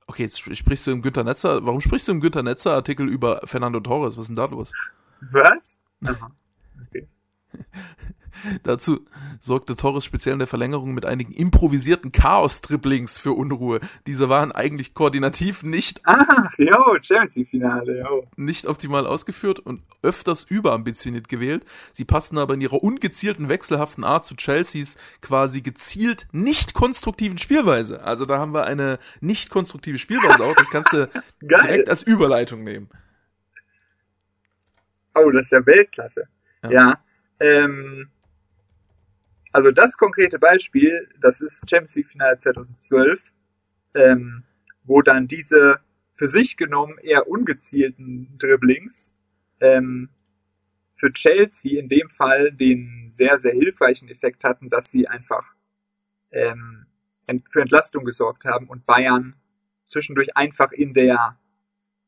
Okay, jetzt sp- sprichst du im Günter Netzer, warum sprichst du im Günter Netzer Artikel über Fernando Torres? Was ist denn da los? Was? Aha. Okay. Dazu sorgte Torres speziell in der Verlängerung mit einigen improvisierten Chaos-Dribblings für Unruhe. Diese waren eigentlich koordinativ nicht, Champions League Finale, jo. nicht optimal ausgeführt und öfters überambitioniert gewählt. Sie passten aber in ihrer ungezielten, wechselhaften Art zu Chelseas quasi gezielt nicht konstruktiven Spielweise. Also da haben wir eine nicht konstruktive Spielweise auch. Das kannst du direkt als Überleitung nehmen. Oh, das ist ja Weltklasse. Ja. Ja. ähm, also das konkrete Beispiel, das ist Champions League Finale 2012, ähm, wo dann diese für sich genommen eher ungezielten Dribblings ähm, für Chelsea in dem Fall den sehr, sehr hilfreichen Effekt hatten, dass sie einfach ähm, für Entlastung gesorgt haben und Bayern zwischendurch einfach in der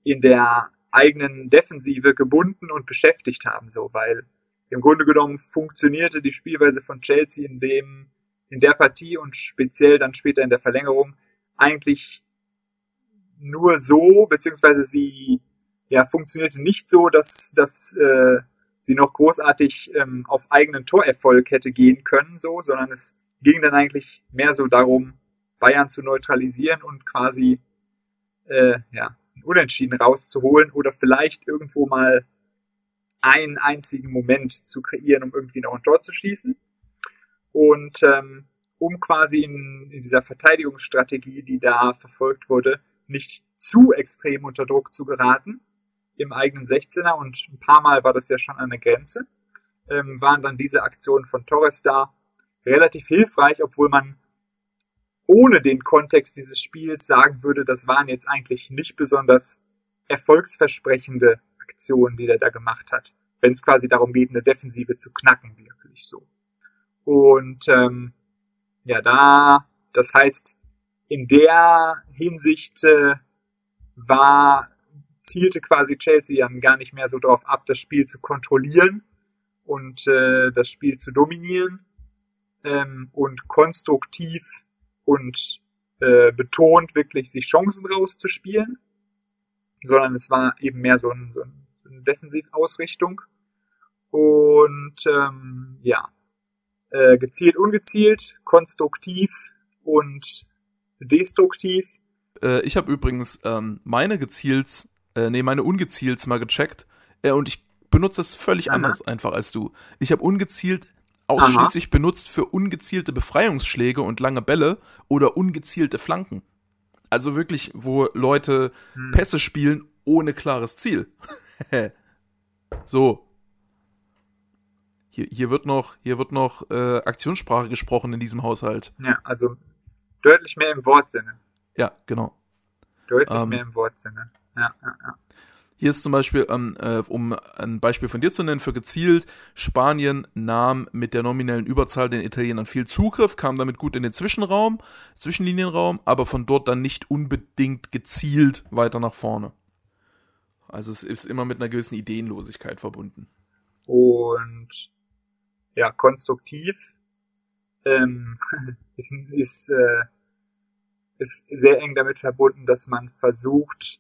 in der eigenen Defensive gebunden und beschäftigt haben, so, weil im Grunde genommen funktionierte die Spielweise von Chelsea in dem, in der Partie und speziell dann später in der Verlängerung eigentlich nur so, beziehungsweise sie, ja, funktionierte nicht so, dass, dass, äh, sie noch großartig ähm, auf eigenen Torerfolg hätte gehen können, so, sondern es ging dann eigentlich mehr so darum, Bayern zu neutralisieren und quasi, äh, ja, Unentschieden rauszuholen oder vielleicht irgendwo mal einen einzigen Moment zu kreieren, um irgendwie noch ein Tor zu schießen. Und ähm, um quasi in, in dieser Verteidigungsstrategie, die da verfolgt wurde, nicht zu extrem unter Druck zu geraten im eigenen 16er und ein paar Mal war das ja schon an der Grenze, ähm, waren dann diese Aktionen von Torres da relativ hilfreich, obwohl man ohne den Kontext dieses Spiels sagen würde, das waren jetzt eigentlich nicht besonders erfolgsversprechende Aktionen, die der da gemacht hat, wenn es quasi darum geht, eine Defensive zu knacken, wirklich so. Und ähm, ja, da, das heißt, in der Hinsicht äh, war, zielte quasi Chelsea dann gar nicht mehr so drauf ab, das Spiel zu kontrollieren und äh, das Spiel zu dominieren ähm, und konstruktiv und äh, betont wirklich sich Chancen rauszuspielen, sondern es war eben mehr so, ein, so, ein, Defensivausrichtung. Und ähm, ja, äh, gezielt, ungezielt, konstruktiv und destruktiv. Äh, ich habe übrigens ähm, meine gezielt, äh, nee, meine ungezielt mal gecheckt. Äh, und ich benutze das völlig Aha. anders einfach als du. Ich habe ungezielt ausschließlich Aha. benutzt für ungezielte Befreiungsschläge und lange Bälle oder ungezielte Flanken. Also wirklich, wo Leute hm. Pässe spielen ohne klares Ziel. so. Hier, hier wird noch, hier wird noch äh, Aktionssprache gesprochen in diesem Haushalt. Ja, also deutlich mehr im Wortsinne. Ja, genau. Deutlich ähm, mehr im Wortsinne. Ja, ja, ja. Hier ist zum Beispiel, ähm, äh, um ein Beispiel von dir zu nennen, für gezielt, Spanien nahm mit der nominellen Überzahl den Italienern viel Zugriff, kam damit gut in den Zwischenraum, Zwischenlinienraum, aber von dort dann nicht unbedingt gezielt weiter nach vorne. Also es ist immer mit einer gewissen Ideenlosigkeit verbunden. Und ja, konstruktiv ähm, ist, ist, äh, ist sehr eng damit verbunden, dass man versucht,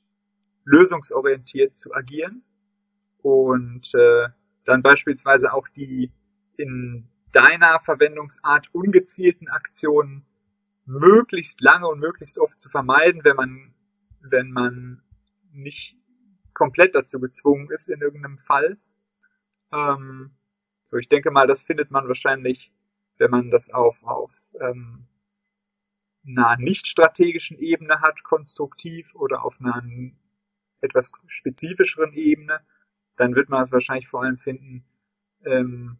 lösungsorientiert zu agieren und äh, dann beispielsweise auch die in deiner Verwendungsart ungezielten Aktionen möglichst lange und möglichst oft zu vermeiden, wenn man, wenn man nicht komplett dazu gezwungen ist in irgendeinem Fall. Ähm, so, ich denke mal, das findet man wahrscheinlich, wenn man das auf, auf ähm, einer nicht strategischen Ebene hat, konstruktiv oder auf einer etwas spezifischeren Ebene, dann wird man es wahrscheinlich vor allem finden ähm,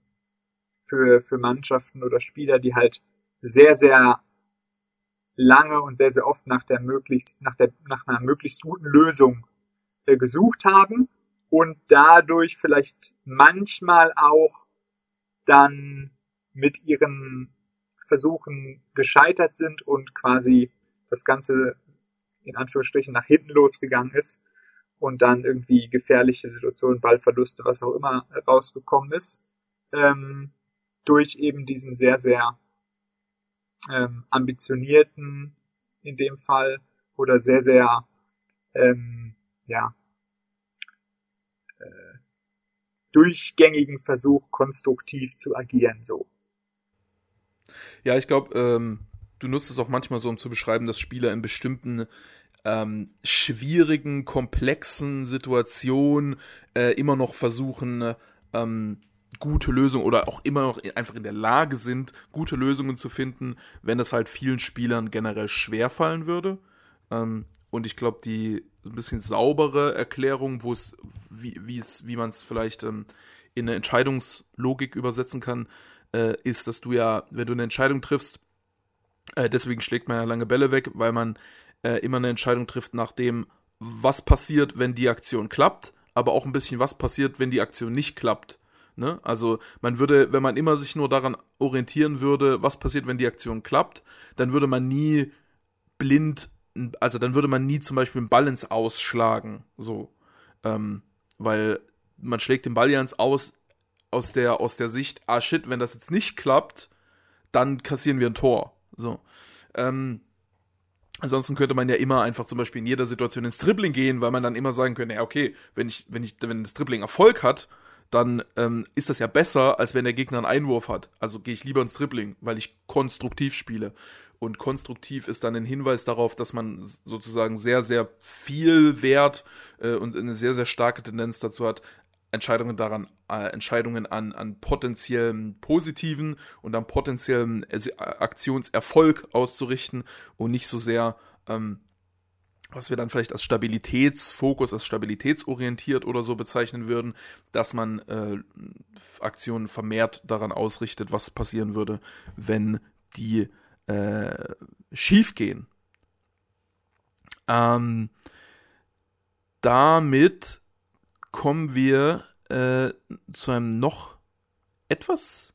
für, für Mannschaften oder Spieler, die halt sehr, sehr lange und sehr, sehr oft nach der möglichst, nach der, nach einer möglichst guten Lösung äh, gesucht haben und dadurch vielleicht manchmal auch dann mit ihren Versuchen gescheitert sind und quasi das Ganze in Anführungsstrichen nach hinten losgegangen ist und dann irgendwie gefährliche Situationen, Ballverluste, was auch immer rausgekommen ist, ähm, durch eben diesen sehr, sehr ähm, ambitionierten, in dem Fall, oder sehr, sehr, ähm, ja, äh, durchgängigen Versuch, konstruktiv zu agieren, so. Ja, ich glaube, ähm, du nutzt es auch manchmal so, um zu beschreiben, dass Spieler in bestimmten ähm, schwierigen, komplexen Situationen äh, immer noch versuchen, ähm, gute Lösungen oder auch immer noch einfach in der Lage sind, gute Lösungen zu finden, wenn das halt vielen Spielern generell schwer fallen würde. Ähm, und ich glaube, die ein bisschen saubere Erklärung, wo es, wie, es, wie man es vielleicht ähm, in eine Entscheidungslogik übersetzen kann, äh, ist, dass du ja, wenn du eine Entscheidung triffst, äh, deswegen schlägt man ja lange Bälle weg, weil man äh, immer eine Entscheidung trifft nach dem, was passiert, wenn die Aktion klappt, aber auch ein bisschen, was passiert, wenn die Aktion nicht klappt. Ne? Also man würde, wenn man immer sich nur daran orientieren würde, was passiert, wenn die Aktion klappt, dann würde man nie blind, also dann würde man nie zum Beispiel einen Ball ins Ausschlagen, so, ähm, weil man schlägt den Ball ja ins Aus aus der, aus der Sicht, ah shit, wenn das jetzt nicht klappt, dann kassieren wir ein Tor, so. Ähm, Ansonsten könnte man ja immer einfach zum Beispiel in jeder Situation ins Dribbling gehen, weil man dann immer sagen könnte, ja, okay, wenn ich, wenn ich, wenn das Dribbling Erfolg hat, dann ähm, ist das ja besser, als wenn der Gegner einen Einwurf hat. Also gehe ich lieber ins Dribbling, weil ich konstruktiv spiele. Und konstruktiv ist dann ein Hinweis darauf, dass man sozusagen sehr, sehr viel Wert äh, und eine sehr, sehr starke Tendenz dazu hat, Entscheidungen daran, äh, Entscheidungen an, an potenziellen positiven und an potenziellen Aktionserfolg auszurichten und nicht so sehr, ähm, was wir dann vielleicht als Stabilitätsfokus, als stabilitätsorientiert oder so bezeichnen würden, dass man äh, Aktionen vermehrt daran ausrichtet, was passieren würde, wenn die äh, schief gehen. Ähm, damit kommen wir äh, zu einem noch etwas.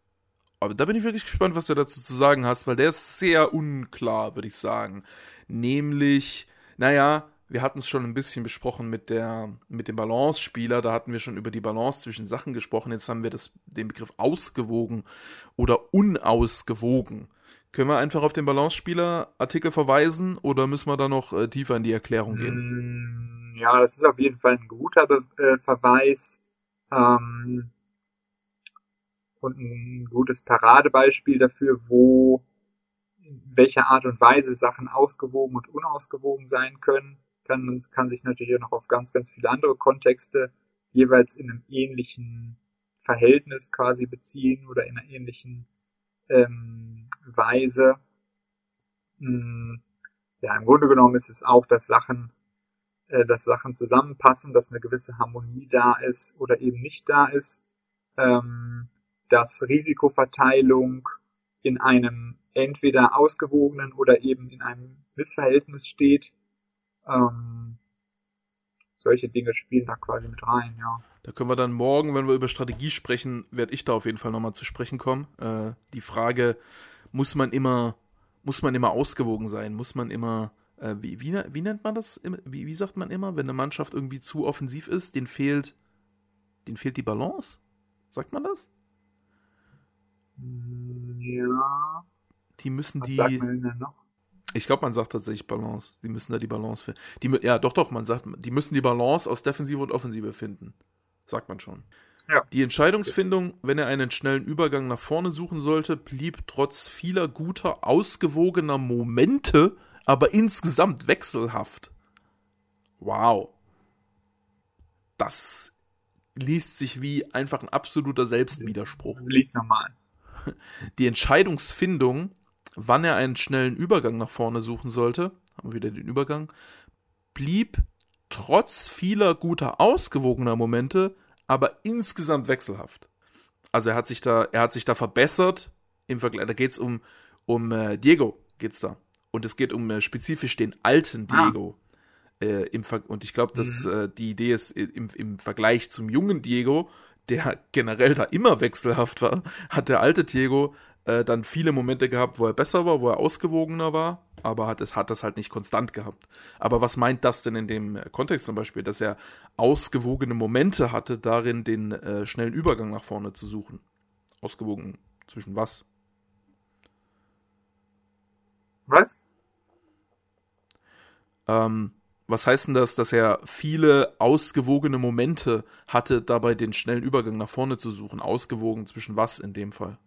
Aber da bin ich wirklich gespannt, was du dazu zu sagen hast, weil der ist sehr unklar, würde ich sagen. Nämlich, naja, wir hatten es schon ein bisschen besprochen mit, der, mit dem Balance-Spieler. Da hatten wir schon über die Balance zwischen Sachen gesprochen. Jetzt haben wir das, den Begriff ausgewogen oder unausgewogen. Können wir einfach auf den Balance-Spieler-Artikel verweisen oder müssen wir da noch äh, tiefer in die Erklärung gehen? Mm ja, das ist auf jeden Fall ein guter Be äh, Verweis ähm, und ein gutes Paradebeispiel dafür, wo in welcher Art und Weise Sachen ausgewogen und unausgewogen sein können. Kann, kann sich natürlich auch noch auf ganz, ganz viele andere Kontexte jeweils in einem ähnlichen Verhältnis quasi beziehen oder in einer ähnlichen ähm, Weise. Hm, ja, im Grunde genommen ist es auch, dass Sachen, äh, dass Sachen zusammenpassen, dass eine gewisse Harmonie da ist oder eben nicht da ist, ähm, dass Risikoverteilung in einem entweder ausgewogenen oder eben in einem Missverhältnis steht. Ähm, solche Dinge spielen da quasi mit rein, ja. Da können wir dann morgen, wenn wir über Strategie sprechen, werde ich da auf jeden Fall nochmal zu sprechen kommen. Äh, die Frage, muss man immer, muss man immer ausgewogen sein? Muss man immer, äh, wie, wie, wie, nennt man das? Wie, wie sagt man immer, wenn eine Mannschaft irgendwie zu offensiv ist, den fehlt, den fehlt die Balance? Sagt man das? Ja. Die müssen Was die. sagt man denn noch? Ich glaube, man sagt tatsächlich Balance. Die müssen da die Balance finden. Die, ja, doch, doch, man sagt, die müssen die Balance aus Defensive und Offensive finden. Sagt man schon. Ja. Die Entscheidungsfindung, wenn er einen schnellen Übergang nach vorne suchen sollte, blieb trotz vieler guter, ausgewogener Momente, aber insgesamt wechselhaft. Wow. Das liest sich wie einfach ein absoluter Selbstwiderspruch. Lies nochmal. Die Entscheidungsfindung, wann er einen schnellen Übergang nach vorne suchen sollte, haben wir wieder den Übergang, blieb trotz vieler guter, ausgewogener Momente, aber insgesamt wechselhaft. Also er hat sich da, er hat sich da verbessert im Vergleich. Da geht es um, um äh, Diego, geht's da. Und es geht um äh, spezifisch den alten Ah. Diego. Äh, im Ver und ich glaube, dass äh, die Idee ist, äh, im, im Vergleich zum jungen Diego, der generell da immer wechselhaft war, hat der alte Diego äh, dann viele Momente gehabt, wo er besser war, wo er ausgewogener war, aber hat es hat das halt nicht konstant gehabt. Aber was meint das denn in dem Kontext zum Beispiel, dass er ausgewogene Momente hatte, darin den äh, schnellen Übergang nach vorne zu suchen? Ausgewogen zwischen was? Was? Ähm, was heißt denn das, dass er viele ausgewogene Momente hatte, dabei den schnellen Übergang nach vorne zu suchen? Ausgewogen zwischen was in dem Fall?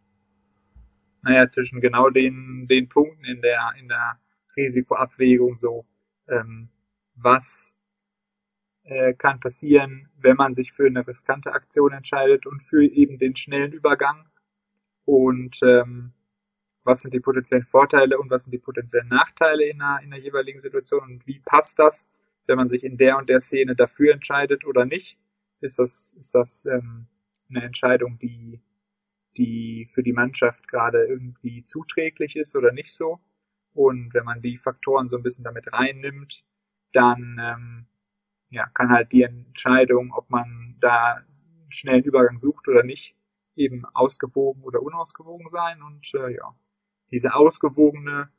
Naja, zwischen genau den, den Punkten in der, in der Risikoabwägung so. Ähm, was äh, kann passieren, wenn man sich für eine riskante Aktion entscheidet und für eben den schnellen Übergang? Und ähm, was sind die potenziellen Vorteile und was sind die potenziellen Nachteile in der, in der jeweiligen Situation und wie passt das, wenn man sich in der und der Szene dafür entscheidet oder nicht? Ist das, ist das ähm, eine Entscheidung, die, die für die Mannschaft gerade irgendwie zuträglich ist oder nicht so? Und wenn man die Faktoren so ein bisschen damit reinnimmt, dann ähm, ja, kann halt die Entscheidung, ob man da einen schnellen Übergang sucht oder nicht, eben ausgewogen oder unausgewogen sein. Und äh, ja, diese ausgewogene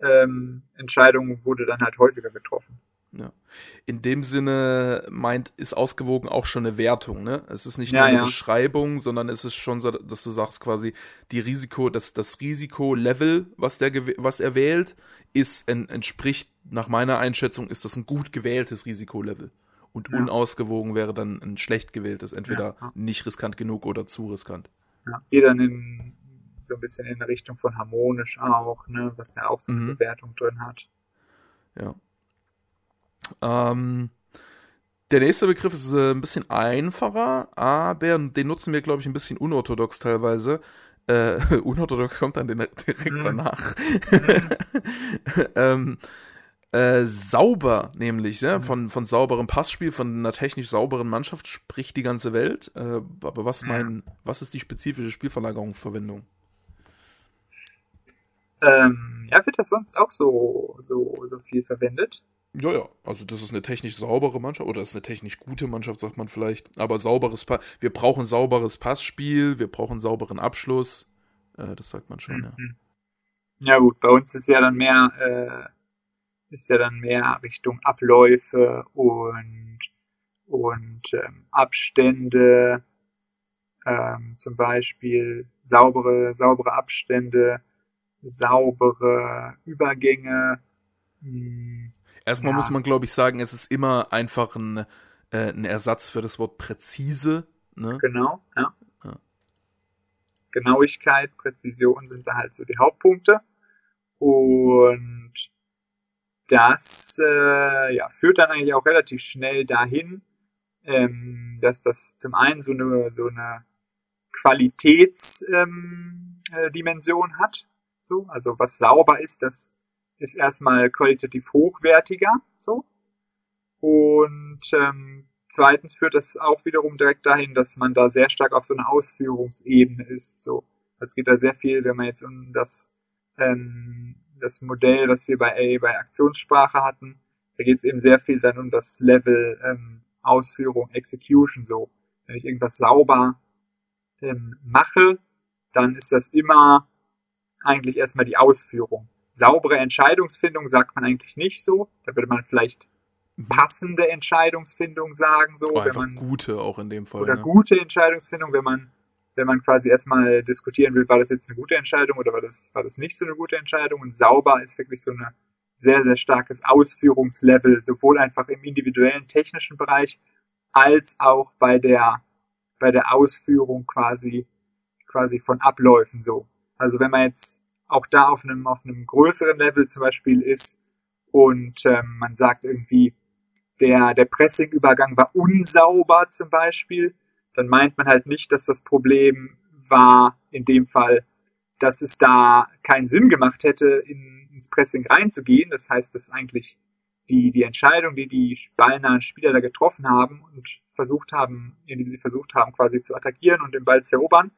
ähm, Entscheidung wurde dann halt häufiger getroffen. Ja. In dem Sinne meint, ist ausgewogen auch schon eine Wertung, ne? Es ist nicht Ja, nur eine ja. Beschreibung, sondern es ist schon so, dass du sagst quasi, die Risiko, das, das Risikolevel, was der, was er wählt, ist, en, entspricht, nach meiner Einschätzung, ist das ein gut gewähltes Risikolevel. Und unausgewogen wäre dann ein schlecht gewähltes, entweder nicht riskant genug oder zu riskant. Ja, geht dann in, so ein bisschen in Richtung von harmonisch auch, ne, was ja auch so eine Mhm. Bewertung drin hat. Ja. Ähm, der nächste Begriff ist äh, ein bisschen einfacher, aber den nutzen wir, glaube ich, ein bisschen unorthodox teilweise. Äh, unorthodox kommt dann direkt Mhm. danach. ähm, äh, sauber, nämlich, ne? Mhm. von, von sauberem Passspiel, von einer technisch sauberen Mannschaft spricht die ganze Welt. Äh, aber was mein, was ist die spezifische Spielverlagerungsverwendung? Ähm, ja, wird das sonst auch so, so, so viel verwendet? Ja, ja, also das ist eine technisch saubere Mannschaft oder ist eine technisch gute Mannschaft, sagt man vielleicht. Aber sauberes Pa- wir brauchen sauberes Passspiel, wir brauchen sauberen Abschluss. Äh, das sagt man schon, ja. Mhm. Ja gut, bei uns ist ja dann mehr, äh, ist ja dann mehr Richtung Abläufe und und ähm, Abstände, ähm, zum Beispiel saubere, saubere Abstände, saubere Übergänge. Hm, Erstmal Ja. muss man, glaube ich, sagen, es ist immer einfach ein, äh, ein Ersatz für das Wort präzise. Ne? Genau, ja. Ja. Genauigkeit, Präzision sind da halt so die Hauptpunkte. Und das äh, ja, führt dann eigentlich auch relativ schnell dahin, ähm, dass das zum einen so eine, so eine Qualitätsdimension ähm, äh, hat. So, also was sauber ist, das ist erstmal qualitativ hochwertiger. So. Und ähm, zweitens führt das auch wiederum direkt dahin, dass man da sehr stark auf so einer Ausführungsebene ist. So, es geht da sehr viel, wenn man jetzt um das ähm, das Modell, was wir bei A bei Aktionssprache hatten, da geht es eben sehr viel dann um das Level ähm, Ausführung, Execution. So, wenn ich irgendwas sauber ähm, mache, dann ist das immer eigentlich erstmal die Ausführung. Saubere Entscheidungsfindung sagt man eigentlich nicht so. Da würde man vielleicht passende Entscheidungsfindung sagen, so. Oh, wenn man, gute auch in dem Fall. Oder ne? gute Entscheidungsfindung, wenn man, wenn man quasi erstmal diskutieren will, war das jetzt eine gute Entscheidung oder war das, war das nicht so eine gute Entscheidung. Und sauber ist wirklich so ein sehr, sehr starkes Ausführungslevel, sowohl einfach im individuellen technischen Bereich als auch bei der, bei der Ausführung quasi, quasi von Abläufen so. Also wenn man jetzt auch da auf einem, auf einem größeren Level zum Beispiel ist und ähm, man sagt irgendwie, der, der Pressing-Übergang war unsauber zum Beispiel, dann meint man halt nicht, dass das Problem war in dem Fall, dass es da keinen Sinn gemacht hätte, in, ins Pressing reinzugehen. Das heißt, dass eigentlich die, die Entscheidung, die die ballnahen Spieler da getroffen haben und versucht haben, indem sie versucht haben, quasi zu attackieren und den Ball zu erobern,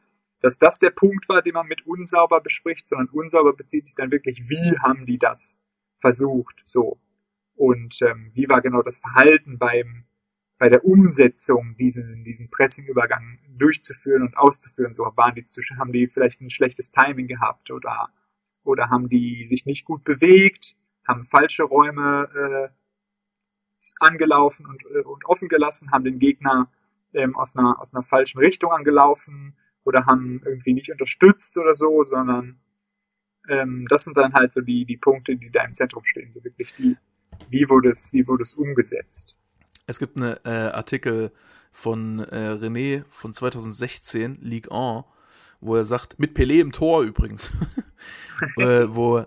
dass das der Punkt war, den man mit unsauber bespricht, sondern unsauber bezieht sich dann wirklich, wie haben die das versucht, so. Und ähm, wie war genau das Verhalten beim bei der Umsetzung diesen diesen Pressingübergang durchzuführen und auszuführen. So waren die haben die vielleicht ein schlechtes Timing gehabt oder oder haben die sich nicht gut bewegt haben falsche Räume äh, angelaufen und, äh, und offen gelassen, haben den Gegner ähm, aus, einer, aus einer falschen Richtung angelaufen oder haben irgendwie nicht unterstützt oder so, sondern ähm, das sind dann halt so die, die Punkte, die da im Zentrum stehen. So wirklich die, wie wurde es, wie wurde es umgesetzt. Es gibt einen äh, Artikel von äh, René von 2016, League 1, wo er sagt, mit Pelé im Tor übrigens, äh, wo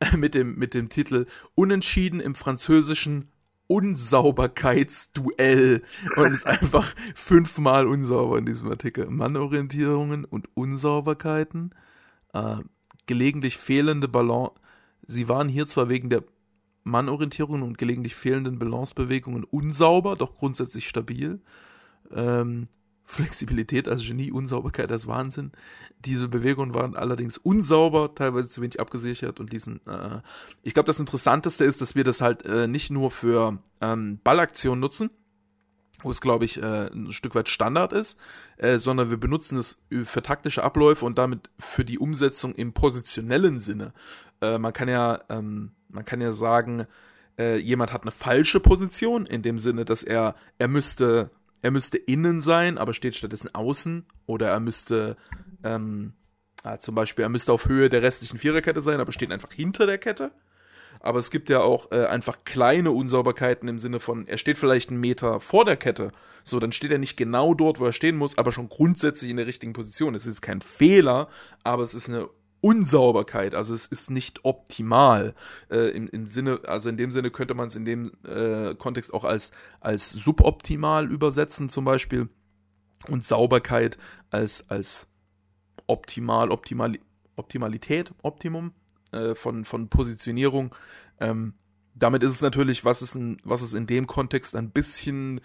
mit dem, mit dem Titel Unentschieden im französischen Unsauberkeitsduell und ist einfach fünfmal unsauber in diesem Artikel. Mannorientierungen und Unsauberkeiten, äh, gelegentlich fehlende Balance. Sie waren hier zwar wegen der Mannorientierungen und gelegentlich fehlenden Balancebewegungen unsauber, doch grundsätzlich stabil. Ähm, Flexibilität als Genie, Unsauberkeit als Wahnsinn. Diese Bewegungen waren allerdings unsauber, teilweise zu wenig abgesichert und diesen. Äh, ich glaube, das Interessanteste ist, dass wir das halt äh, nicht nur für ähm, Ballaktionen nutzen, wo es, glaube ich, äh, ein Stück weit Standard ist, äh, sondern wir benutzen es für taktische Abläufe und damit für die Umsetzung im positionellen Sinne. Äh, man kann ja, ähm, man kann ja sagen, äh, jemand hat eine falsche Position, in dem Sinne, dass er, er müsste er müsste innen sein, aber steht stattdessen außen. Oder er müsste, ähm, ah, zum Beispiel, er müsste auf Höhe der restlichen Viererkette sein, aber steht einfach hinter der Kette. Aber es gibt ja auch äh, einfach kleine Unsauberkeiten im Sinne von, er steht vielleicht einen Meter vor der Kette. So, dann steht er nicht genau dort, wo er stehen muss, aber schon grundsätzlich in der richtigen Position. Es ist kein Fehler, aber es ist eine Unsauberkeit, also es ist nicht optimal. Äh, im, im, Sinne, also in dem Sinne könnte man es in dem äh, Kontext auch als, als suboptimal übersetzen, zum Beispiel. Und Sauberkeit als, als optimal, optimal, Optimalität, Optimum äh, von, von Positionierung. Ähm, damit ist es natürlich, was es, in, was es in dem Kontext ein bisschen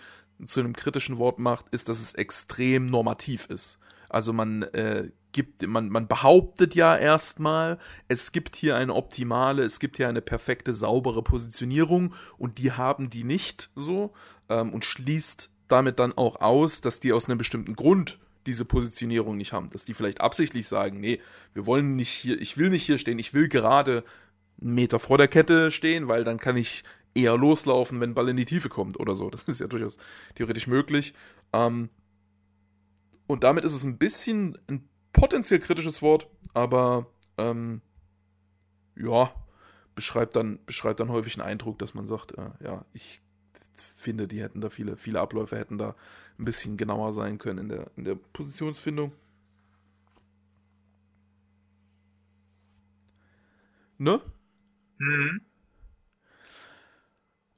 zu einem kritischen Wort macht, ist, dass es extrem normativ ist. Also man äh, gibt, man, man behauptet ja erstmal, es gibt hier eine optimale, es gibt hier eine perfekte, saubere Positionierung und die haben die nicht so ähm, und schließt damit dann auch aus, dass die aus einem bestimmten Grund diese Positionierung nicht haben, dass die vielleicht absichtlich sagen, nee, wir wollen nicht hier, ich will nicht hier stehen, ich will gerade einen Meter vor der Kette stehen, weil dann kann ich eher loslaufen, wenn Ball in die Tiefe kommt oder so. Das ist ja durchaus theoretisch möglich. Ähm, und damit ist es ein bisschen ein potenziell kritisches Wort, aber ähm, ja, beschreibt dann, beschreibt dann häufig einen Eindruck, dass man sagt, äh, ja, ich finde, die hätten da viele, viele Abläufe hätten da ein bisschen genauer sein können in der, in der Positionsfindung. Ne? Mhm.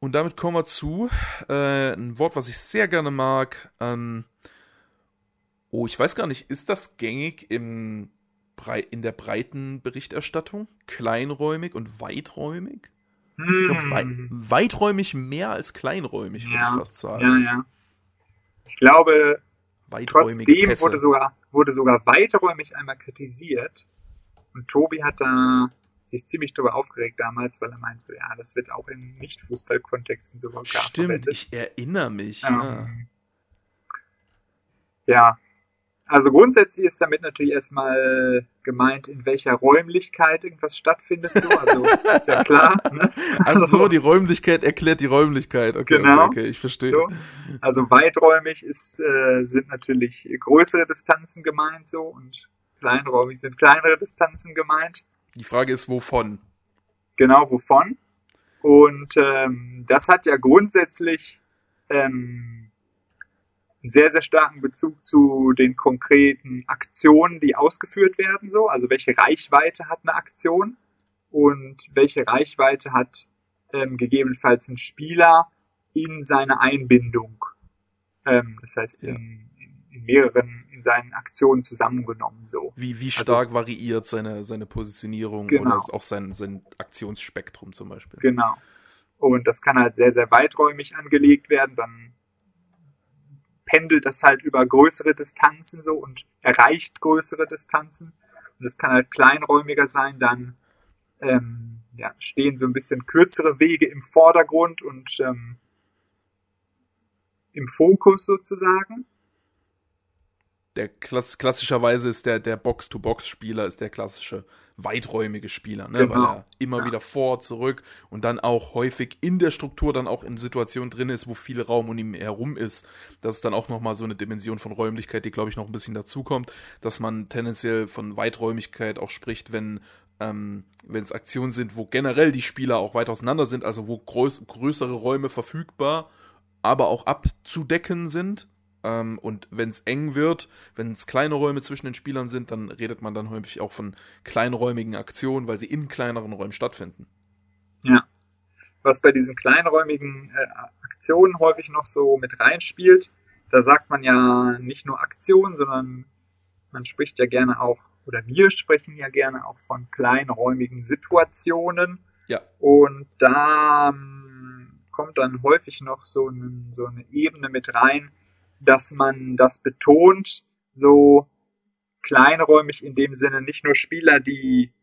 Und damit kommen wir zu äh, ein Wort, was ich sehr gerne mag. Ähm, Oh, ich weiß gar nicht, ist das gängig im in der breiten Berichterstattung? Kleinräumig und weiträumig? Ich glaub, wei Hm. weiträumig mehr als kleinräumig, würde Ja, ich fast sagen. Ja, ja. Ich glaube, trotzdem Pässe. wurde sogar, wurde sogar weiträumig einmal kritisiert. Und Tobi hat da sich ziemlich drüber aufgeregt damals, weil er meint so, ja, das wird auch in Nicht-Fußball-Kontexten sogar Stimmt, verwendet. ich erinnere mich. Ja. Ähm, ja. Also grundsätzlich ist damit natürlich erstmal gemeint, in welcher Räumlichkeit irgendwas stattfindet. So. Also ist ja klar. Ne? Also so, die Räumlichkeit erklärt die Räumlichkeit. Okay, Genau. okay, okay, ich verstehe. So. Also weiträumig ist, äh, sind natürlich größere Distanzen gemeint so und kleinräumig sind kleinere Distanzen gemeint. Die Frage ist, wovon? Genau wovon. Und ähm, das hat ja grundsätzlich ähm, einen sehr, sehr starken Bezug zu den konkreten Aktionen, die ausgeführt werden. So, Also welche Reichweite hat eine Aktion und welche Reichweite hat ähm, gegebenenfalls ein Spieler in seine Einbindung. Ähm, das heißt, Ja. in, in, in mehreren, in seinen Aktionen zusammengenommen. So. Wie, wie Also- stark variiert seine, seine Positionierung Genau. oder auch sein, sein Aktionsspektrum zum Beispiel? Genau. Und das kann halt sehr, sehr weiträumig angelegt werden. Dann pendelt das halt über größere Distanzen so und erreicht größere Distanzen. Und es kann halt kleinräumiger sein, dann ähm, ja, stehen so ein bisschen kürzere Wege im Vordergrund und ähm, im Fokus sozusagen. Der klass klassischerweise ist der, der Box-to-Box-Spieler ist der klassische weiträumige Spieler, ne? Genau. weil er immer Ja. wieder vor, zurück und dann auch häufig in der Struktur dann auch in Situationen drin ist, wo viel Raum um ihn herum ist. Das ist dann auch nochmal so eine Dimension von Räumlichkeit, die glaube ich noch ein bisschen dazukommt, dass man tendenziell von Weiträumigkeit auch spricht, wenn ähm, wenn es Aktionen sind, wo generell die Spieler auch weit auseinander sind, also wo groß, größere Räume verfügbar, aber auch abzudecken sind. Ähm, und wenn es eng wird, wenn es kleine Räume zwischen den Spielern sind, dann redet man dann häufig auch von kleinräumigen Aktionen, weil sie in kleineren Räumen stattfinden. Ja. Was bei diesen kleinräumigen äh, Aktionen häufig noch so mit reinspielt, da sagt man ja nicht nur Aktionen, sondern man spricht ja gerne auch, oder wir sprechen ja gerne auch von kleinräumigen Situationen. Ja. Und da ähm, kommt dann häufig noch so, ein, so eine Ebene mit rein, dass man das betont, so kleinräumig in dem Sinne nicht nur Spieler, die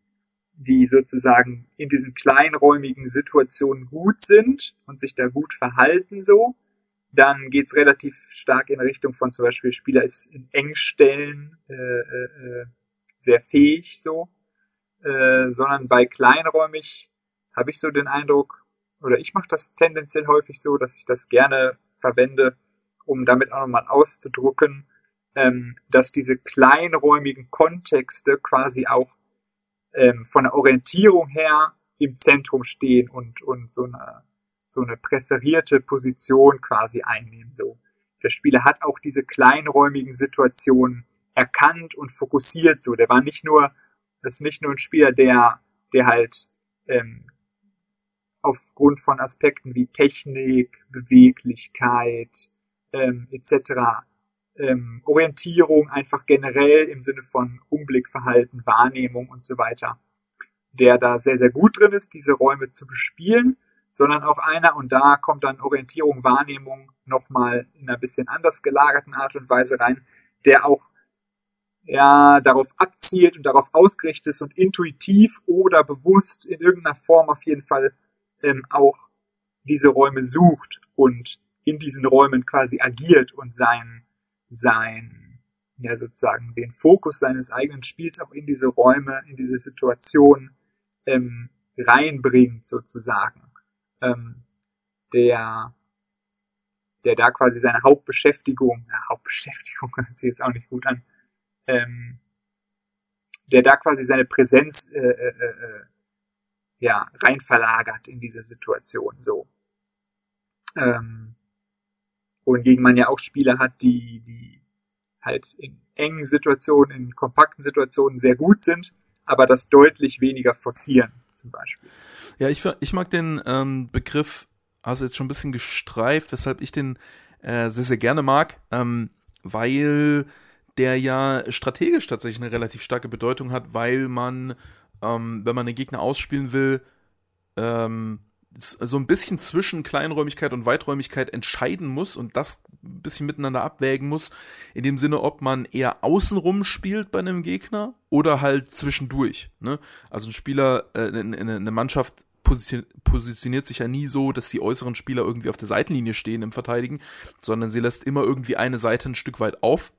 die sozusagen in diesen kleinräumigen Situationen gut sind und sich da gut verhalten so, dann geht's relativ stark in Richtung von zum Beispiel Spieler ist in Engstellen äh, äh, äh, sehr fähig so, äh, sondern bei kleinräumig habe ich so den Eindruck, oder ich mache das tendenziell häufig so, dass ich das gerne verwende, um damit auch nochmal auszudrücken, ähm, dass diese kleinräumigen Kontexte quasi auch ähm, von der Orientierung her im Zentrum stehen und, und so eine, so eine präferierte Position quasi einnehmen. So. Der Spieler hat auch diese kleinräumigen Situationen erkannt und fokussiert. So, der war nicht nur, das ist nicht nur ein Spieler, der, der halt ähm, aufgrund von Aspekten wie Technik, Beweglichkeit ähm, etc. Ähm, Orientierung einfach generell im Sinne von Umblickverhalten, Wahrnehmung und so weiter, der da sehr, sehr gut drin ist, diese Räume zu bespielen, sondern auch einer, und da kommt dann Orientierung, Wahrnehmung nochmal in einer bisschen anders gelagerten Art und Weise rein, der auch ja, darauf abzielt und darauf ausgerichtet ist und intuitiv oder bewusst in irgendeiner Form auf jeden Fall ähm, auch diese Räume sucht und in diesen Räumen quasi agiert und sein, sein, ja sozusagen den Fokus seines eigenen Spiels auch in diese Räume, in diese Situation ähm, reinbringt sozusagen. Ähm, der, der da quasi seine Hauptbeschäftigung, ja, Hauptbeschäftigung hört sich jetzt auch nicht gut an, ähm, der da quasi seine Präsenz äh, äh, äh, ja rein verlagert in diese Situation so ähm, wohingegen man ja auch Spieler hat, die die halt in engen Situationen, in kompakten Situationen sehr gut sind, aber das deutlich weniger forcieren zum Beispiel. Ja, ich, ich mag den ähm, Begriff, du jetzt schon ein bisschen gestreift, weshalb ich den äh, sehr, sehr gerne mag, ähm, weil der ja strategisch tatsächlich eine relativ starke Bedeutung hat, weil man, ähm, wenn man einen Gegner ausspielen will, ähm, so ein bisschen zwischen Kleinräumigkeit und Weiträumigkeit entscheiden muss und das ein bisschen miteinander abwägen muss, in dem Sinne, ob man eher außenrum spielt bei einem Gegner oder halt zwischendurch. Ne? Also ein Spieler, äh, eine, eine Mannschaft positioniert sich ja nie so, dass die äußeren Spieler irgendwie auf der Seitenlinie stehen im Verteidigen, sondern sie lässt immer irgendwie eine Seite ein Stück weit auf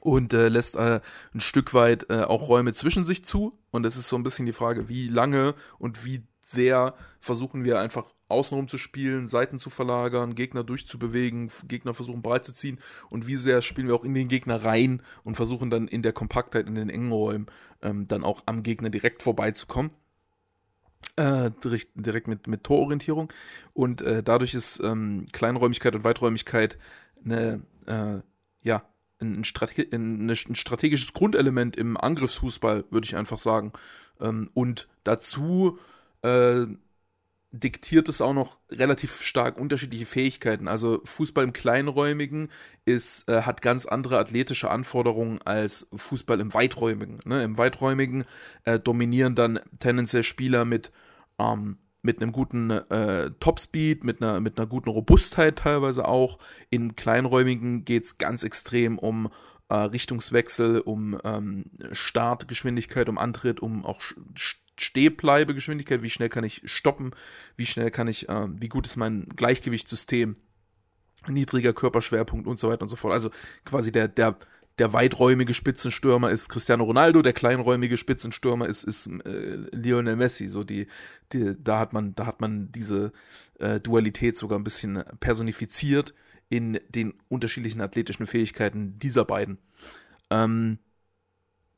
und äh, lässt äh, ein Stück weit äh, auch Räume zwischen sich zu. Und es ist so ein bisschen die Frage, wie lange und wie sehr versuchen wir einfach außenrum zu spielen, Seiten zu verlagern, Gegner durchzubewegen, Gegner versuchen breit zu ziehen und wie sehr spielen wir auch in den Gegner rein und versuchen dann in der Kompaktheit, in den engen Räumen ähm, dann auch am Gegner direkt vorbeizukommen. Äh, direkt, mit, mit Tororientierung und äh, dadurch ist ähm, Kleinräumigkeit und Weiträumigkeit eine, äh, ja, ein, Strate ein, strategisches Grundelement im Angriffsfußball, würde ich einfach sagen. Ähm, und dazu äh, diktiert es auch noch relativ stark unterschiedliche Fähigkeiten. Also Fußball im Kleinräumigen ist, äh, hat ganz andere athletische Anforderungen als Fußball im Weiträumigen. Ne? Im Weiträumigen äh, dominieren dann tendenziell Spieler mit, ähm, mit einem guten äh, Topspeed, mit einer, mit einer guten Robustheit teilweise auch. Im Kleinräumigen geht es ganz extrem um äh, Richtungswechsel, um ähm, Startgeschwindigkeit, um Antritt, um auch Stehbleibegeschwindigkeit, wie schnell kann ich stoppen, wie schnell kann ich, äh, wie gut ist mein Gleichgewichtssystem, niedriger Körperschwerpunkt und so weiter und so fort. Also quasi der, der, der weiträumige Spitzenstürmer ist Cristiano Ronaldo, der kleinräumige Spitzenstürmer ist, ist äh, Lionel Messi. So die, die, da hat man, da hat man diese äh, Dualität sogar ein bisschen personifiziert in den unterschiedlichen athletischen Fähigkeiten dieser beiden. Ähm,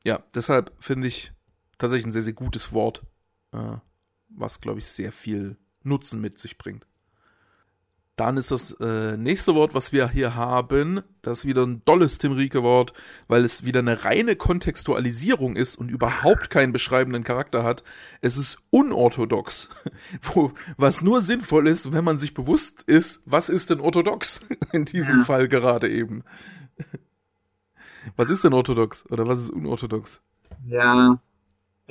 ja, deshalb finde ich tatsächlich ein sehr, sehr gutes Wort, äh, was, glaube ich, sehr viel Nutzen mit sich bringt. Dann ist das äh, nächste Wort, was wir hier haben, das ist wieder ein dolles Tim Rieke-Wort, weil es wieder eine reine Kontextualisierung ist und überhaupt keinen beschreibenden Charakter hat. Es ist unorthodox, Wo, was nur sinnvoll ist, wenn man sich bewusst ist, was ist denn orthodox in diesem ja. Fall gerade eben. Was ist denn orthodox oder was ist unorthodox? Ja,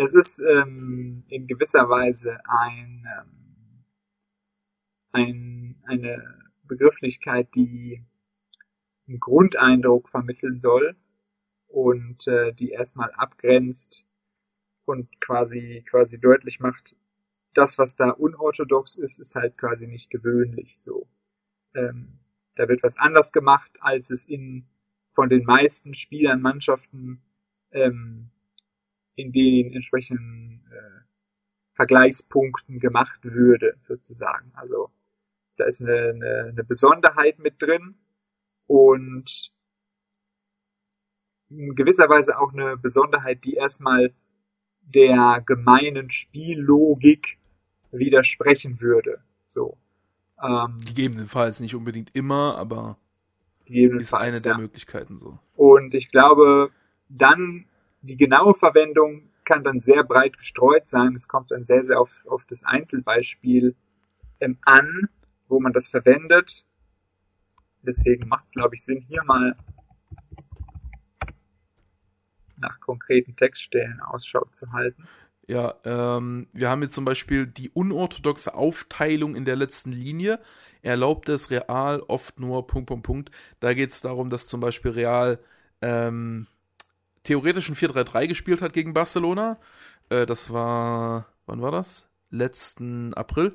es ist ähm, in gewisser Weise ein, ähm, ein, eine Begrifflichkeit, die einen Grundeindruck vermitteln soll und äh, die erstmal abgrenzt und quasi quasi deutlich macht, das, was da unorthodox ist, ist halt quasi nicht gewöhnlich so. Ähm, da wird was anders gemacht, als es in von den meisten Spielern, Mannschaften ähm, in den entsprechenden äh, Vergleichspunkten gemacht würde, sozusagen. Also da ist eine, eine, eine Besonderheit mit drin und in gewisser Weise auch eine Besonderheit, die erstmal der gemeinen Spiellogik widersprechen würde. So. Ähm, Gegebenenfalls nicht unbedingt immer, aber ist eine der ja. Möglichkeiten so. Und ich glaube, dann die genaue Verwendung kann dann sehr breit gestreut sein. Es kommt dann sehr, sehr auf, auf das Einzelbeispiel ähm, an, wo man das verwendet. Deswegen macht es, glaube ich, Sinn, hier mal nach konkreten Textstellen Ausschau zu halten. Ja, ähm, wir haben jetzt zum Beispiel die unorthodoxe Aufteilung in der letzten Linie. Erlaubt es Real oft nur Punkt, Punkt, Punkt. Da geht es darum, dass zum Beispiel Real ähm, theoretisch ein 4-3-3 gespielt hat gegen Barcelona. Äh, das war, wann war das? Letzten April.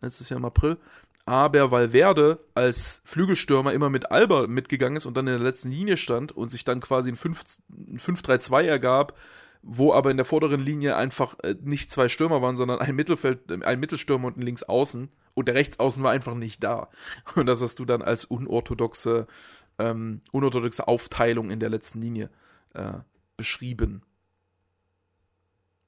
Letztes Jahr im April. Aber Valverde als Flügelstürmer immer mit Alba mitgegangen ist und dann in der letzten Linie stand und sich dann quasi ein 5-3-2 ergab, wo aber in der vorderen Linie einfach äh, nicht zwei Stürmer waren, sondern ein Mittelfeld, ein Mittelstürmer und ein Linksaußen. Und der Rechtsaußen war einfach nicht da. Und das hast du dann als unorthodoxe, ähm, unorthodoxe Aufteilung in der letzten Linie äh, beschrieben.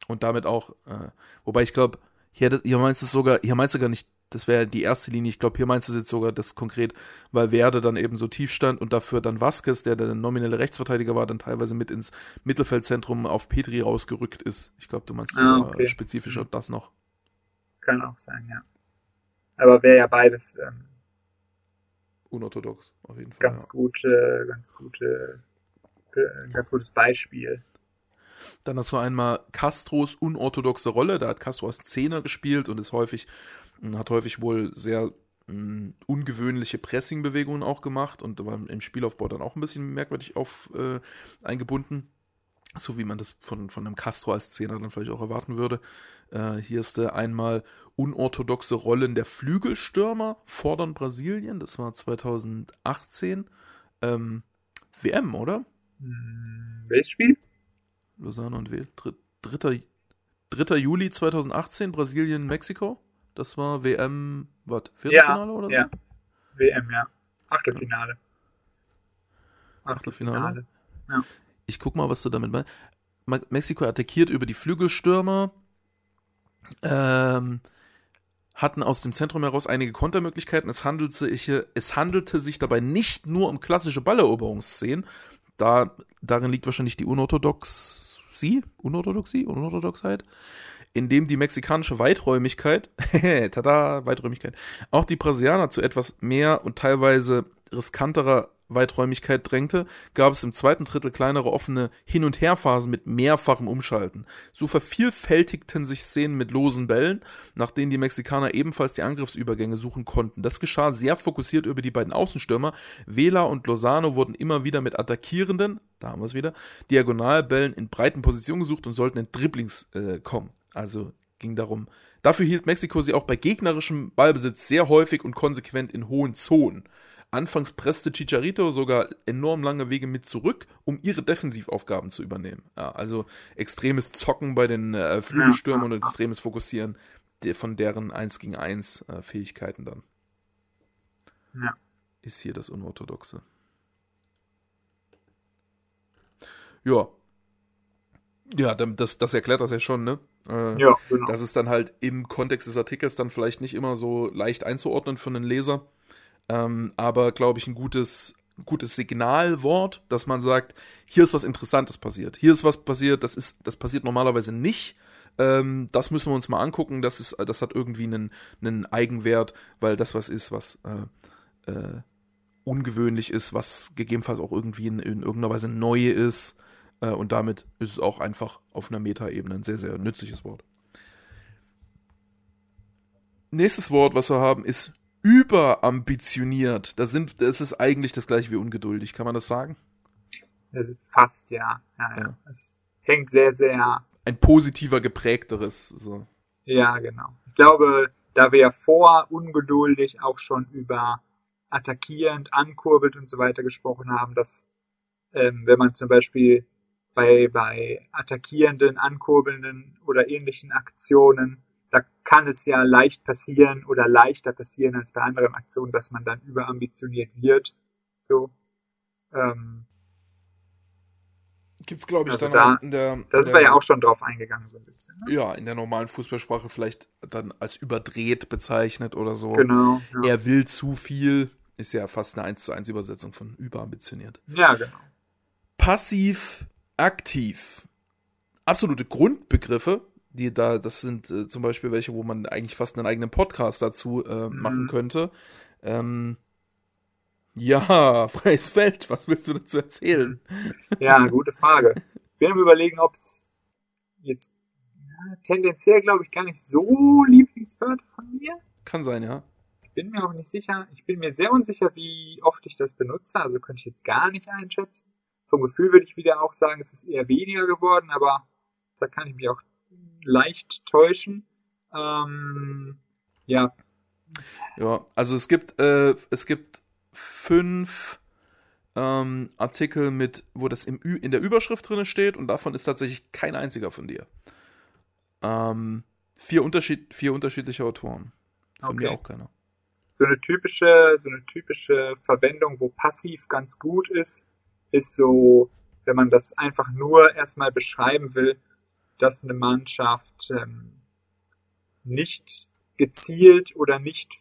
Und damit auch, äh, wobei ich glaube, hier, hier meinst du sogar, hier meinst du gar nicht, das wäre die erste Linie, ich glaube, hier meinst du jetzt sogar das konkret, weil Werde dann eben so tief stand und dafür dann Vasquez, der der nominelle Rechtsverteidiger war, dann teilweise mit ins Mittelfeldzentrum auf Petri rausgerückt ist. Ich glaube, du meinst ah, okay. spezifischer mhm. das noch. Kann auch sein, ja. Aber wäre ja beides ähm, unorthodox, auf jeden Fall. Ganz ja. gute, ganz gute ein ganz gutes Beispiel. Dann hast du einmal Castros unorthodoxe Rolle. Da hat Castro als Zehner gespielt und ist häufig, hat häufig wohl sehr mh, ungewöhnliche Pressing-Bewegungen auch gemacht und war im Spielaufbau dann auch ein bisschen merkwürdig auf äh, eingebunden. So wie man das von, von einem Castro als Zehner dann vielleicht auch erwarten würde. Äh, hier ist der einmal unorthodoxe Rollen der Flügelstürmer fordern Brasilien. Das war 2018. Ähm, WM, oder? Hm, welches Spiel? Lozano und Wähl. 3. 3. Juli 2018, Brasilien, Mexiko. Das war WM, was? Viertelfinale ja, oder so? Ja. WM, ja. Achtelfinale. Achtelfinale. Ja. Ich guck mal, was du damit meinst. Mexiko attackiert über die Flügelstürmer. Ähm, hatten aus dem Zentrum heraus einige Kontermöglichkeiten. Es handelte, es handelte sich dabei nicht nur um klassische Balleroberungsszenen. Da, darin liegt wahrscheinlich die Unorthodoxie, Unorthodoxie, Unorthodoxheit, indem die mexikanische Weiträumigkeit, tada, Weiträumigkeit, auch die Brasilianer zu etwas mehr und teilweise riskanterer Weiträumigkeit drängte, gab es im zweiten Drittel kleinere offene Hin- und Herphasen mit mehrfachem Umschalten. So vervielfältigten sich Szenen mit losen Bällen, nach denen die Mexikaner ebenfalls die Angriffsübergänge suchen konnten. Das geschah sehr fokussiert über die beiden Außenstürmer. Vela und Lozano wurden immer wieder mit attackierenden, da haben wir es wieder, Diagonalbällen in breiten Positionen gesucht und sollten in Dribblings äh, kommen. Also ging darum. Dafür hielt Mexiko sie auch bei gegnerischem Ballbesitz sehr häufig und konsequent in hohen Zonen. Anfangs presste Chicharito sogar enorm lange Wege mit zurück, um ihre Defensivaufgaben zu übernehmen. Ja, also extremes Zocken bei den äh, Flügelstürmern und extremes Fokussieren der, von deren 1 gegen 1 äh, Fähigkeiten dann. Ja. Ist hier das Unorthodoxe. Ja. Ja, das, das erklärt das ja schon, ne? Äh, ja, genau. Das ist dann halt im Kontext des Artikels dann vielleicht nicht immer so leicht einzuordnen für einen Leser. Ähm, aber, glaube ich, ein gutes, gutes Signalwort, dass man sagt, hier ist was Interessantes passiert. Hier ist was passiert, das, ist, das passiert normalerweise nicht. Ähm, das müssen wir uns mal angucken. Das, ist, das hat irgendwie einen, einen Eigenwert, weil das was ist, was äh, äh, ungewöhnlich ist, was gegebenenfalls auch irgendwie in, in irgendeiner Weise neu ist. Äh, und damit ist es auch einfach auf einer Metaebene ein sehr, sehr nützliches Wort. Nächstes Wort, was wir haben, ist überambitioniert. Das, sind, das ist eigentlich das gleiche wie ungeduldig, kann man das sagen? Das fast, ja. ja, ja. Es hängt sehr, sehr. Ein positiver, geprägteres. So. Ja, genau. Ich glaube, da wir ja vor ungeduldig auch schon über attackierend, ankurbelt und so weiter gesprochen haben, dass ähm, wenn man zum Beispiel bei, bei attackierenden, ankurbelnden oder ähnlichen Aktionen kann es ja leicht passieren oder leichter passieren als bei anderen Aktionen, dass man dann überambitioniert wird. So. Ähm, Gibt's, glaube ich, also dann da, auch in der. Da sind wir ja auch schon drauf eingegangen, so ein bisschen. Ne? Ja, in der normalen Fußballsprache vielleicht dann als überdreht bezeichnet oder so. Genau. Ja. Er will zu viel, ist ja fast eine 1 zu 1 Übersetzung von überambitioniert. Ja, genau. Passiv, aktiv. Absolute Grundbegriffe, die da, das sind äh, zum Beispiel welche, wo man eigentlich fast einen eigenen Podcast dazu äh, mhm. machen könnte. Ähm, ja, freies Feld, was willst du dazu erzählen? Ja, gute Frage. Ich bin am überlegen, ob es jetzt ja, tendenziell, glaube ich, gar nicht so Lieblingswörter von mir. Kann sein, ja. Ich bin mir auch nicht sicher. Ich bin mir sehr unsicher, wie oft ich das benutze. Also könnte ich jetzt gar nicht einschätzen. Vom Gefühl würde ich wieder auch sagen, es ist eher weniger geworden, aber da kann ich mich auch leicht täuschen. Ähm, ja. Ja, also es gibt, äh, es gibt fünf ähm, Artikel mit, wo das im in der Überschrift drin steht und davon ist tatsächlich kein einziger von dir. Ähm, vier, Unterschied, vier unterschiedliche Autoren. Von okay. mir auch keiner. So eine typische, so eine typische Verwendung, wo passiv ganz gut ist, ist so, wenn man das einfach nur erstmal beschreiben will, dass eine Mannschaft ähm, nicht gezielt oder nicht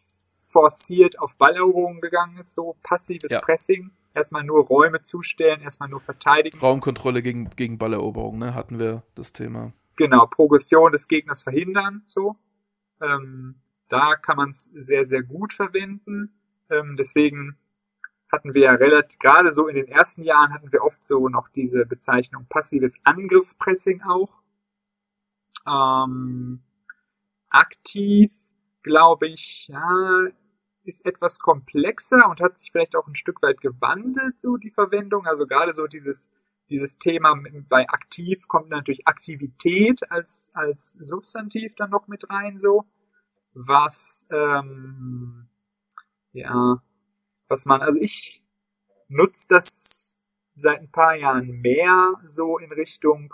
forciert auf Balleroberungen gegangen ist, so passives ja. Pressing. Erstmal nur Räume zustellen, erstmal nur verteidigen. Raumkontrolle gegen, gegen Balleroberung, ne, hatten wir das Thema. Genau, Progression des Gegners verhindern, so. Ähm, da kann man es sehr, sehr gut verwenden. Ähm, deswegen hatten wir ja relativ, gerade so in den ersten Jahren hatten wir oft so noch diese Bezeichnung passives Angriffspressing auch. Ähm, aktiv, glaube ich, ja, ist etwas komplexer und hat sich vielleicht auch ein Stück weit gewandelt, so die Verwendung. Also gerade so dieses, dieses Thema bei aktiv kommt natürlich Aktivität als, als Substantiv dann noch mit rein, so. Was, ähm, ja, was man, also ich nutze das seit ein paar Jahren mehr so in Richtung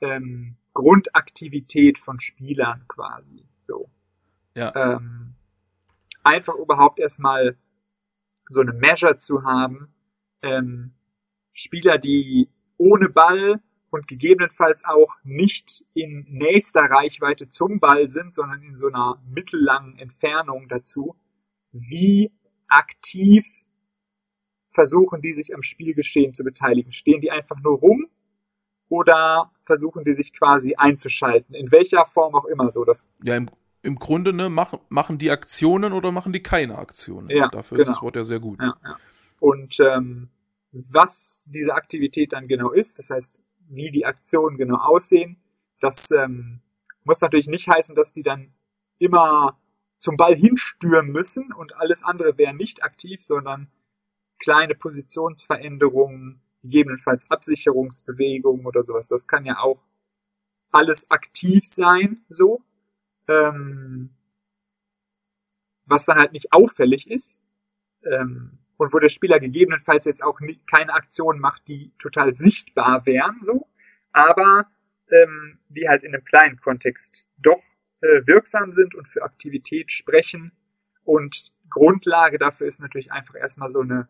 ähm, Grundaktivität von Spielern quasi. So. Ja. Ähm, einfach überhaupt erstmal so eine Measure zu haben. Ähm, Spieler, die ohne Ball und gegebenenfalls auch nicht in nächster Reichweite zum Ball sind, sondern in so einer mittellangen Entfernung dazu, wie aktiv versuchen die sich am Spielgeschehen zu beteiligen? Stehen die einfach nur rum oder versuchen die sich quasi einzuschalten? In welcher Form auch immer so. Das ja, im, im Grunde ne, machen, machen die Aktionen oder machen die keine Aktionen. Ja, Dafür genau. ist das Wort ja sehr gut. Ja, ja. Und ähm, was diese Aktivität dann genau ist, das heißt, wie die Aktionen genau aussehen, das ähm, muss natürlich nicht heißen, dass die dann immer zum Ball hinstürmen müssen und alles andere wäre nicht aktiv, sondern kleine Positionsveränderungen, gegebenenfalls Absicherungsbewegungen oder sowas. Das kann ja auch alles aktiv sein, so. Ähm, was dann halt nicht auffällig ist. Ähm, und wo der Spieler gegebenenfalls jetzt auch nie, keine Aktionen macht, die total sichtbar wären, so. Aber ähm, die halt in einem kleinen Kontext doch äh, wirksam sind und für Aktivität sprechen. Und Grundlage dafür ist natürlich einfach erstmal so eine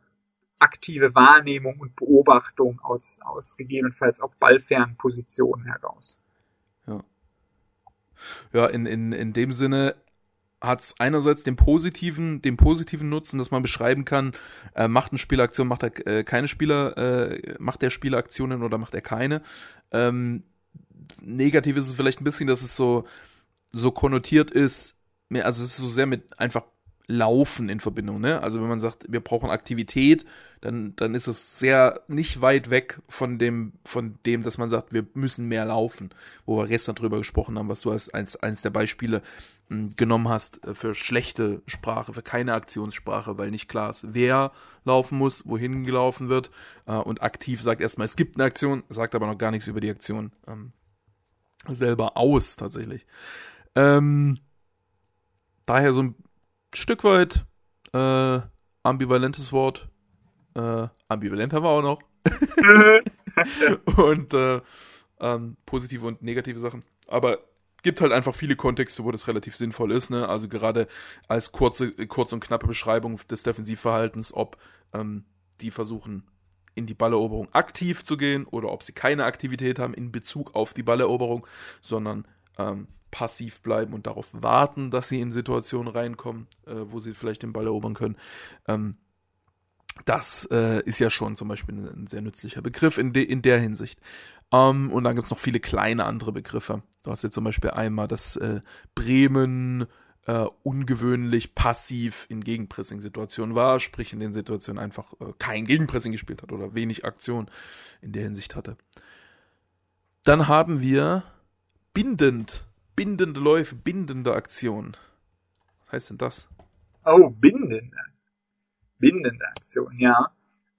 aktive Wahrnehmung und Beobachtung aus, aus gegebenenfalls auch ballfernen Positionen heraus. Ja, ja in, in, in dem Sinne hat es einerseits den positiven, den positiven Nutzen, dass man beschreiben kann, äh, macht ein Spieler Aktion, macht er äh, keine Spieler, äh, macht der Spieler Aktionen oder macht er keine. Ähm, negativ ist es vielleicht ein bisschen, dass es so, so konnotiert ist, mehr, also es ist so sehr mit einfach Laufen in Verbindung, ne? Also wenn man sagt, wir brauchen Aktivität, dann, dann ist es sehr nicht weit weg von dem, von dem, dass man sagt, wir müssen mehr laufen, wo wir gestern drüber gesprochen haben, was du als eins, eins der Beispiele hm, genommen hast äh, für schlechte Sprache, für keine Aktionssprache, weil nicht klar ist, wer laufen muss, wohin gelaufen wird. Äh, und aktiv sagt erstmal, es gibt eine Aktion, sagt aber noch gar nichts über die Aktion ähm, selber aus, tatsächlich. Ähm, daher so ein Stück weit äh, ambivalentes Wort. Äh, ambivalent haben wir auch noch. und äh, ähm, positive und negative Sachen. Aber gibt halt einfach viele Kontexte, wo das relativ sinnvoll ist. Ne? Also gerade als kurze, kurze und knappe Beschreibung des Defensivverhaltens, ob ähm, die versuchen, in die Balleroberung aktiv zu gehen oder ob sie keine Aktivität haben in Bezug auf die Balleroberung, sondern ähm, passiv bleiben und darauf warten, dass sie in Situationen reinkommen, äh, wo sie vielleicht den Ball erobern können. Ähm, das äh, ist ja schon zum Beispiel ein, ein sehr nützlicher Begriff in, de, in der Hinsicht. Ähm, und dann gibt es noch viele kleine andere Begriffe. Du hast jetzt zum Beispiel einmal das äh, Bremen äh, ungewöhnlich passiv in Gegenpressing-Situationen war, sprich in den Situationen einfach äh, kein Gegenpressing gespielt hat oder wenig Aktion in der Hinsicht hatte. Dann haben wir bindend bindende Läufe, bindende Aktionen. Was heißt denn das? Oh, bindende. Bindende Aktion, ja.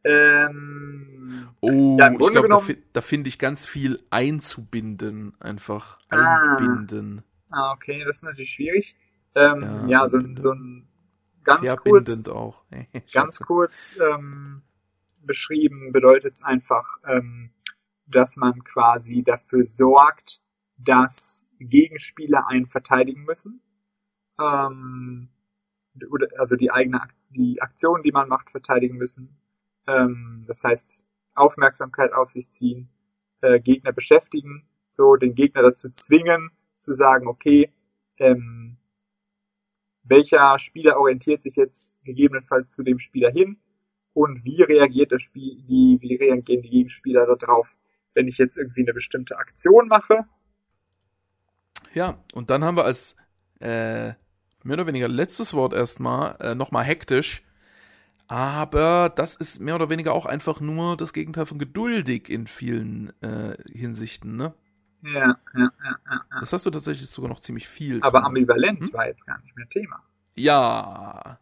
Ähm, oh, ja, ich glaube, da, da finde ich ganz viel einzubinden, einfach Ah. einbinden. ah, okay, das ist natürlich schwierig. Ähm, Ja, ja, so, ein- so ein ganz kurz, auch. ganz kurz ähm, beschrieben bedeutet es einfach, ähm, dass man quasi dafür sorgt, dass Gegenspieler einen verteidigen müssen. Ähm, oder, also die eigene die Aktion, die man macht, verteidigen müssen. Ähm, das heißt, Aufmerksamkeit auf sich ziehen, äh, Gegner beschäftigen, so den Gegner dazu zwingen, zu sagen, okay, ähm, welcher Spieler orientiert sich jetzt gegebenenfalls zu dem Spieler hin und wie reagiert das Spiel, die, wie reagieren die Gegenspieler darauf, wenn ich jetzt irgendwie eine bestimmte Aktion mache. Ja, und dann haben wir als äh, mehr oder weniger letztes Wort erstmal äh, nochmal hektisch Aber das ist mehr oder weniger auch einfach nur das Gegenteil von geduldig in vielen äh, Hinsichten, ne? Ja, ja, ja, ja. Das hast du tatsächlich sogar noch ziemlich viel. Aber drin. ambivalent Hm? war jetzt gar nicht mehr Thema. Ja.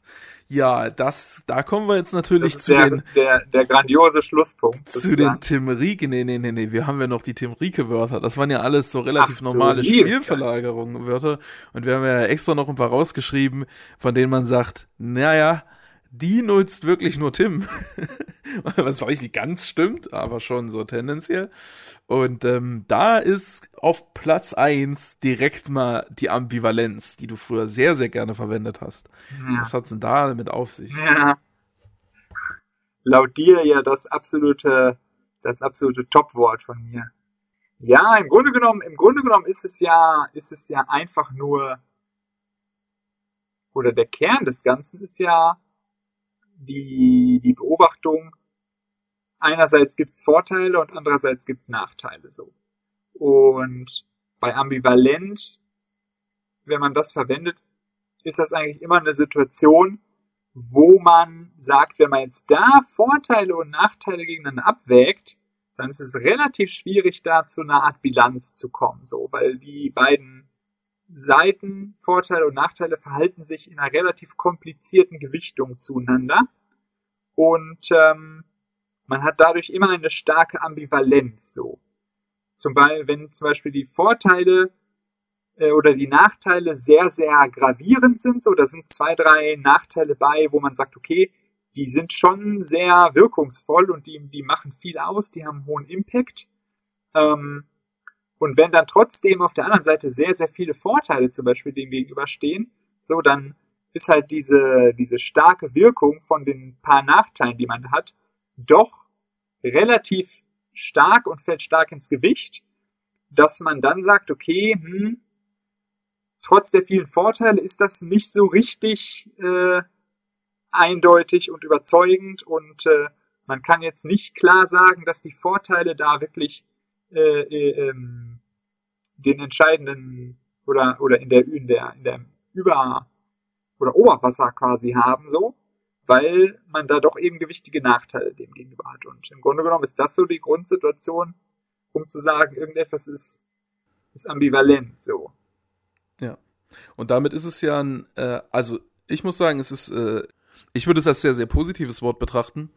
Ja, das, da kommen wir jetzt natürlich zu der, den, der, der grandiose Schlusspunkt. zu sozusagen. den Tim Rieke. Nee, nee, nee, nee, wir haben ja noch die Tim Rieke-Wörter. Das waren ja alles so relativ Ach, normale liebe Spielverlagerungen, Wörter. Und wir haben ja extra noch ein paar rausgeschrieben, von denen man sagt, naja, die nutzt wirklich nur Tim. Was zwar nicht ganz stimmt, aber schon so tendenziell. Und ähm, da ist auf Platz eins direkt mal die Ambivalenz, die du früher sehr, sehr gerne verwendet hast. Ja. Was hat's denn da damit auf sich? Ja. Laut dir ja das absolute, das absolute Topwort von mir. Ja, im Grunde genommen, im Grunde genommen ist es ja, ist es ja einfach nur, oder der Kern des Ganzen ist ja die, die Beobachtung, einerseits gibt's Vorteile und andererseits gibt's Nachteile, so. Und bei ambivalent, wenn man das verwendet, ist das eigentlich immer eine Situation, wo man sagt, wenn man jetzt da Vorteile und Nachteile gegeneinander abwägt, dann ist es relativ schwierig, da zu einer Art Bilanz zu kommen, so, weil die beiden Seiten, Vorteile und Nachteile verhalten sich in einer relativ komplizierten Gewichtung zueinander und ähm, man hat dadurch immer eine starke Ambivalenz, so. Zum Beispiel, wenn zum Beispiel die Vorteile äh, oder die Nachteile sehr, sehr gravierend sind. So, da sind zwei, drei Nachteile bei, wo man sagt, okay, die sind schon sehr wirkungsvoll und die, die machen viel aus, die haben hohen Impact. Ähm, und wenn dann trotzdem auf der anderen Seite sehr, sehr viele Vorteile zum Beispiel dem gegenüberstehen, so, dann ist halt diese, diese starke Wirkung von den paar Nachteilen, die man hat, doch relativ stark und fällt stark ins Gewicht, dass man dann sagt, okay, hm, trotz der vielen Vorteile ist das nicht so richtig äh, eindeutig und überzeugend und äh, man kann jetzt nicht klar sagen, dass die Vorteile da wirklich äh, äh, ähm, den entscheidenden oder oder in der in der in der Über oder Oberwasser quasi haben so, weil man da doch eben gewichtige Nachteile dem gegenüber hat und im Grunde genommen ist das so die Grundsituation, um zu sagen, irgendetwas ist ist ambivalent so. Ja. Und damit ist es ja ein, äh, also ich muss sagen, es ist, äh, ich würde es als sehr, sehr positives Wort betrachten,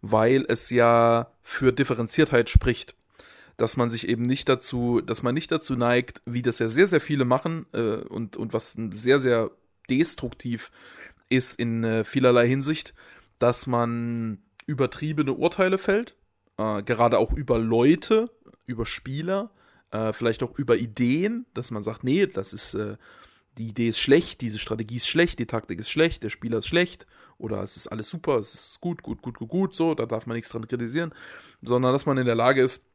weil es ja für Differenziertheit spricht. Dass man sich eben nicht dazu, dass man nicht dazu neigt, wie das ja sehr, sehr viele machen äh, und, und was sehr, sehr destruktiv ist in äh, vielerlei Hinsicht, dass man übertriebene Urteile fällt, äh, gerade auch über Leute, über Spieler, äh, vielleicht auch über Ideen, dass man sagt, nee, das ist, äh, die Idee ist schlecht, diese Strategie ist schlecht, die Taktik ist schlecht, der Spieler ist schlecht oder es ist alles super, es ist gut, gut, gut, gut, gut, so, da darf man nichts dran kritisieren, sondern dass man in der Lage ist,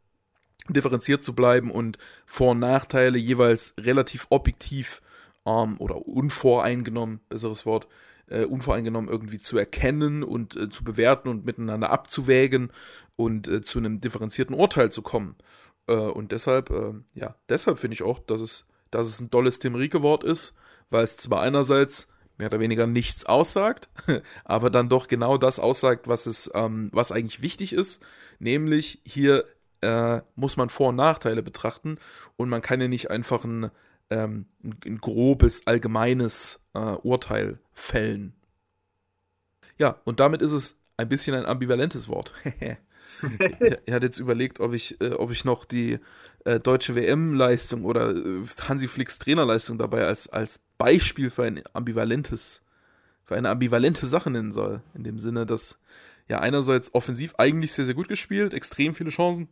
differenziert zu bleiben und Vor- und Nachteile jeweils relativ objektiv ähm, oder unvoreingenommen, besseres Wort, äh, unvoreingenommen irgendwie zu erkennen und äh, zu bewerten und miteinander abzuwägen und äh, zu einem differenzierten Urteil zu kommen. Äh, und deshalb, äh, ja, deshalb finde ich auch, dass es, dass es ein dolles Tim Rieke-Wort ist, weil es zwar einerseits mehr oder weniger nichts aussagt, aber dann doch genau das aussagt, was es, ähm, was eigentlich wichtig ist, nämlich hier äh, muss man Vor- und Nachteile betrachten und man kann ja nicht einfach ein, ähm, ein, grobes, allgemeines äh, Urteil fällen. Ja, und damit ist es ein bisschen ein ambivalentes Wort. ich, ich hatte jetzt überlegt, ob ich, äh, ob ich noch die äh, deutsche WM-Leistung oder äh, Hansi Flicks Trainerleistung dabei als, als Beispiel für ein ambivalentes, für eine ambivalente Sache nennen soll. In dem Sinne, dass ja einerseits offensiv eigentlich sehr, sehr gut gespielt, extrem viele Chancen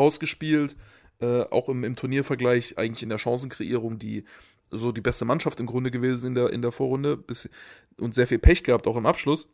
rausgespielt, äh, auch im, im Turniervergleich eigentlich in der Chancenkreierung die so die beste Mannschaft im Grunde gewesen in der, in der Vorrunde bis, und sehr viel Pech gehabt auch im Abschluss.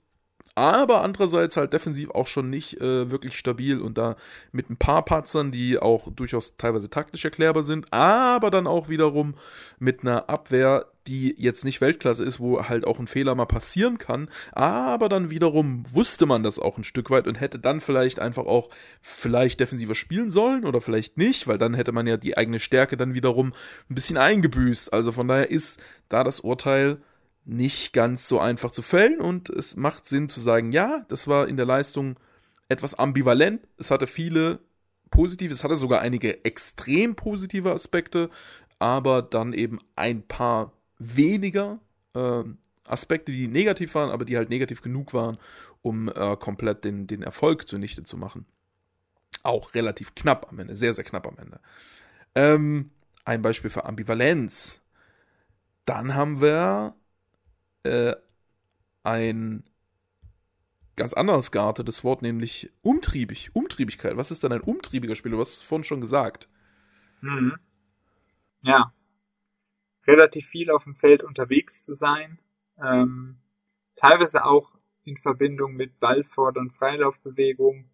Aber andererseits halt defensiv auch schon nicht äh, wirklich stabil und da mit ein paar Patzern, die auch durchaus teilweise taktisch erklärbar sind, aber dann auch wiederum mit einer Abwehr, die jetzt nicht Weltklasse ist, wo halt auch ein Fehler mal passieren kann, aber dann wiederum wusste man das auch ein Stück weit und hätte dann vielleicht einfach auch vielleicht defensiver spielen sollen oder vielleicht nicht, weil dann hätte man ja die eigene Stärke dann wiederum ein bisschen eingebüßt. Also von daher ist da das Urteil nicht ganz so einfach zu fällen und es macht Sinn zu sagen, ja, das war in der Leistung etwas ambivalent. Es hatte viele positive, es hatte sogar einige extrem positive Aspekte, aber dann eben ein paar weniger äh, Aspekte, die negativ waren, aber die halt negativ genug waren, um äh, komplett den, den Erfolg zunichte zu machen. Auch relativ knapp am Ende, sehr, sehr knapp am Ende. Ähm, ein Beispiel für Ambivalenz. Dann haben wir äh, ein ganz anderes geartetes Wort, nämlich umtriebig, Umtriebigkeit. Was ist denn ein umtriebiger Spieler? Du hast es vorhin schon gesagt. Mhm. Ja. Relativ viel auf dem Feld unterwegs zu sein. Ähm, teilweise auch in Verbindung mit Ballfort- und Freilaufbewegung.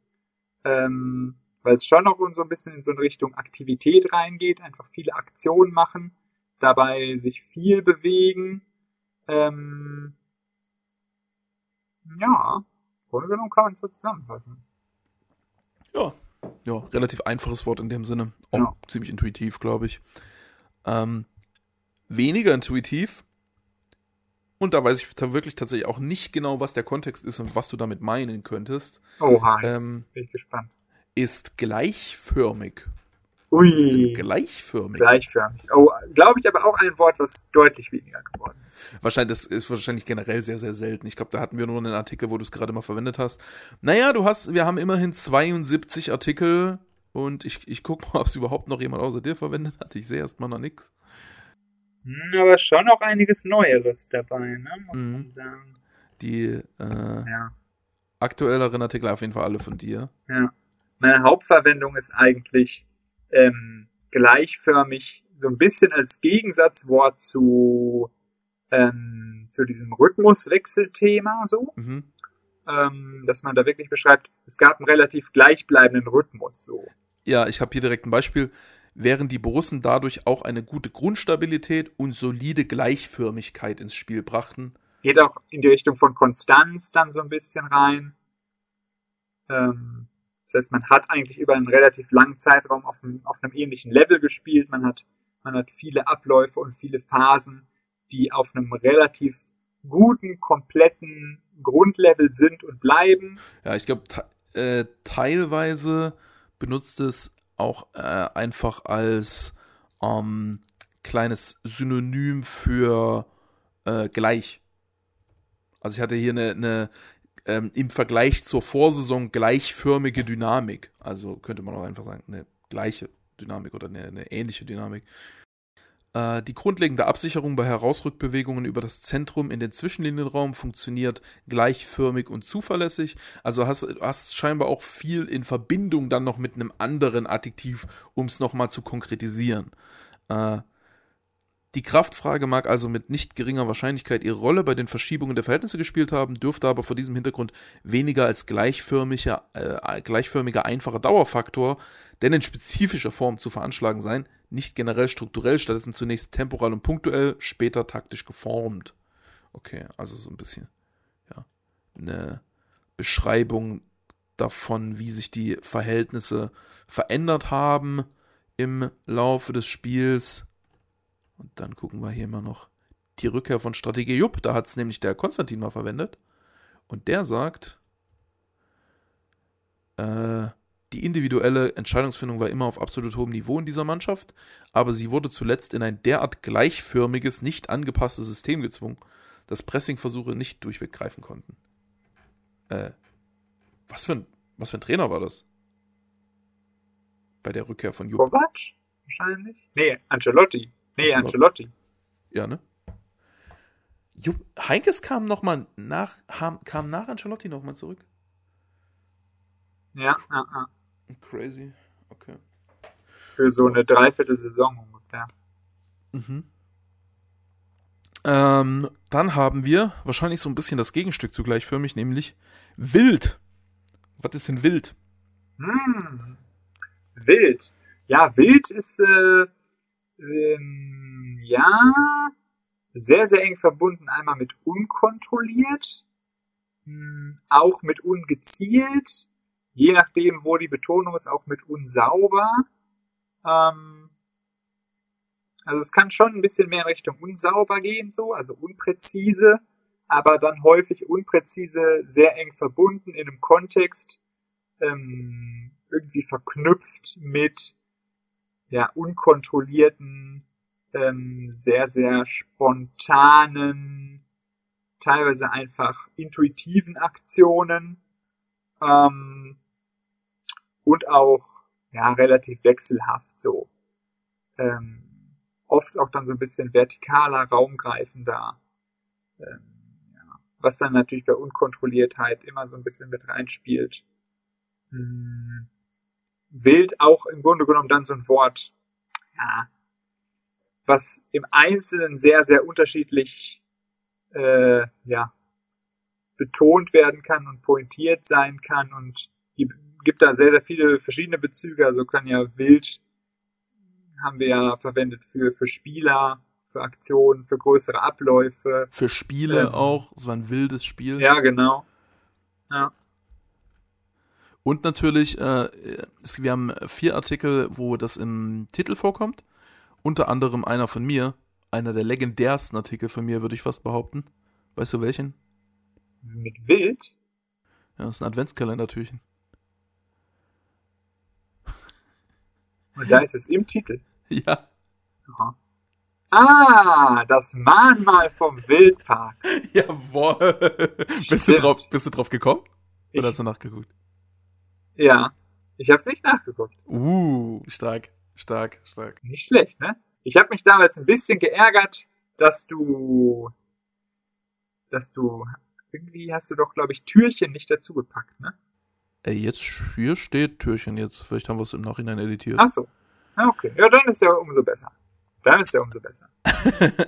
Ähm, weil es schon noch so ein bisschen in so eine Richtung Aktivität reingeht, einfach viele Aktionen machen, dabei sich viel bewegen. Ähm, ja, Grunde genommen kann man es so zusammenfassen. Ja, ja, relativ einfaches Wort in dem Sinne. Auch ja. ziemlich intuitiv, glaube ich. Ähm, weniger intuitiv. Und da weiß ich da wirklich tatsächlich auch nicht genau, was der Kontext ist und was du damit meinen könntest. Oha, ähm, bin ich gespannt. Ist gleichförmig. Ui. Ist gleichförmig? Gleichförmig. Oh, glaube ich aber auch ein Wort, was deutlich weniger geworden ist. Wahrscheinlich, das ist wahrscheinlich generell sehr, sehr selten. Ich glaube, da hatten wir nur einen Artikel, wo du es gerade mal verwendet hast. Naja, du hast, wir haben immerhin 72 Artikel und ich, ich gucke mal, ob es überhaupt noch jemand außer dir verwendet hat. Ich sehe erstmal noch nichts. Hm, aber schon noch einiges Neueres dabei, ne? muss mhm. man sagen. Die äh, ja. aktuelleren Artikel auf jeden Fall alle von dir. Ja. Meine Hauptverwendung ist eigentlich ähm, gleichförmig so ein bisschen als Gegensatzwort zu, ähm, zu diesem Rhythmuswechselthema so. Mhm. Ähm, dass man da wirklich beschreibt, es gab einen relativ gleichbleibenden Rhythmus so. Ja, ich habe hier direkt ein Beispiel. Während die Borussen dadurch auch eine gute Grundstabilität und solide Gleichförmigkeit ins Spiel brachten. Geht auch in die Richtung von Konstanz dann so ein bisschen rein. Ähm, das heißt, man hat eigentlich über einen relativ langen Zeitraum auf einem, auf einem ähnlichen Level gespielt. Man hat, man hat viele Abläufe und viele Phasen, die auf einem relativ guten, kompletten Grundlevel sind und bleiben. Ja, ich glaube, äh, teilweise benutzt es auch äh, einfach als ähm, kleines Synonym für äh, gleich. Also ich hatte hier eine, eine ähm, im Vergleich zur Vorsaison gleichförmige Dynamik. Also könnte man auch einfach sagen, eine gleiche Dynamik oder eine, eine ähnliche Dynamik. Äh, die grundlegende Absicherung bei Herausrückbewegungen über das Zentrum in den Zwischenlinienraum funktioniert gleichförmig und zuverlässig. Also hast, hast scheinbar auch viel in Verbindung dann noch mit einem anderen Adjektiv, um es nochmal zu konkretisieren. Äh, die Kraftfrage mag also mit nicht geringer Wahrscheinlichkeit ihre Rolle bei den Verschiebungen der Verhältnisse gespielt haben, dürfte aber vor diesem Hintergrund weniger als gleichförmiger, äh, gleichförmiger einfacher Dauerfaktor, denn in spezifischer Form zu veranschlagen sein, nicht generell strukturell, stattdessen zunächst temporal und punktuell, später taktisch geformt. Okay, also so ein bisschen, ja, eine Beschreibung davon, wie sich die Verhältnisse verändert haben im Laufe des Spiels und dann gucken wir hier mal noch die Rückkehr von Strategie Jupp. Da hat es nämlich der Konstantin mal verwendet. Und der sagt, äh, die individuelle Entscheidungsfindung war immer auf absolut hohem Niveau in dieser Mannschaft, aber sie wurde zuletzt in ein derart gleichförmiges, nicht angepasstes System gezwungen, dass Pressingversuche nicht durchweg greifen konnten. Äh, was für ein, was für ein Trainer war das? Bei der Rückkehr von Jupp. Kovac? Wahrscheinlich? Nee, Ancelotti. Nee, Ancelotti. Ja, ne? Jupp, Heinkes kam noch mal nach, kam nach Ancelotti noch mal zurück. Ja, ja, ja. Crazy, okay. Für so eine Dreiviertelsaison ungefähr. Mhm. Ähm, dann haben wir wahrscheinlich so ein bisschen das Gegenstück zugleich für mich, nämlich Wild. Was ist denn Wild? Hm. Wild. Ja, Wild ist äh, ähm, ja, sehr, sehr eng verbunden. Einmal mit unkontrolliert, mh, hm, auch mit ungezielt, je nachdem, wo die Betonung ist, auch mit unsauber. Ähm, Also es kann schon ein bisschen mehr in Richtung unsauber gehen, so, also unpräzise, aber dann häufig unpräzise, sehr eng verbunden in einem Kontext, ähm, irgendwie verknüpft mit ja, unkontrollierten, ähm, sehr, sehr spontanen, teilweise einfach intuitiven Aktionen ähm, und auch ja relativ wechselhaft so. Ähm, oft auch dann so ein bisschen vertikaler, raumgreifender. Ähm, ja, was dann natürlich bei Unkontrolliertheit immer so ein bisschen mit reinspielt. Hm, wild auch im Grunde genommen dann so ein Wort, ja, was im Einzelnen sehr, sehr unterschiedlich äh, ja, betont werden kann und pointiert sein kann und gibt da sehr, sehr viele verschiedene Bezüge. Also kann ja wild haben wir ja verwendet für, für Spieler, für Aktionen, für größere Abläufe. Für Spiele ähm, auch. Es war ein wildes Spiel. Ja, genau. Ja. Und natürlich, äh, es, wir haben vier Artikel, wo das im Titel vorkommt. Unter anderem einer von mir. Einer der legendärsten Artikel von mir, würde ich fast behaupten. Weißt du welchen? Mit Wild? Ja, das ist ein Adventskalendertürchen. Und da ist es im Titel. Ja. Aha. Ah, das Mahnmal vom Wildpark. Jawohl. bist, du drauf, bist du drauf gekommen? Oder ich, hast du nachgeguckt? Ja, ich hab's nicht nachgeguckt. Uh, stark, stark, stark. Nicht schlecht, ne? Ich habe mich damals ein bisschen geärgert, dass du, dass du, irgendwie hast du doch, glaube ich, Türchen nicht dazu gepackt, ne? Ey, jetzt hier steht Türchen jetzt. Vielleicht haben wir es im Nachhinein editiert. Ach so. Ja, okay. Ja, dann ist ja umso besser. Dann ist ja umso besser.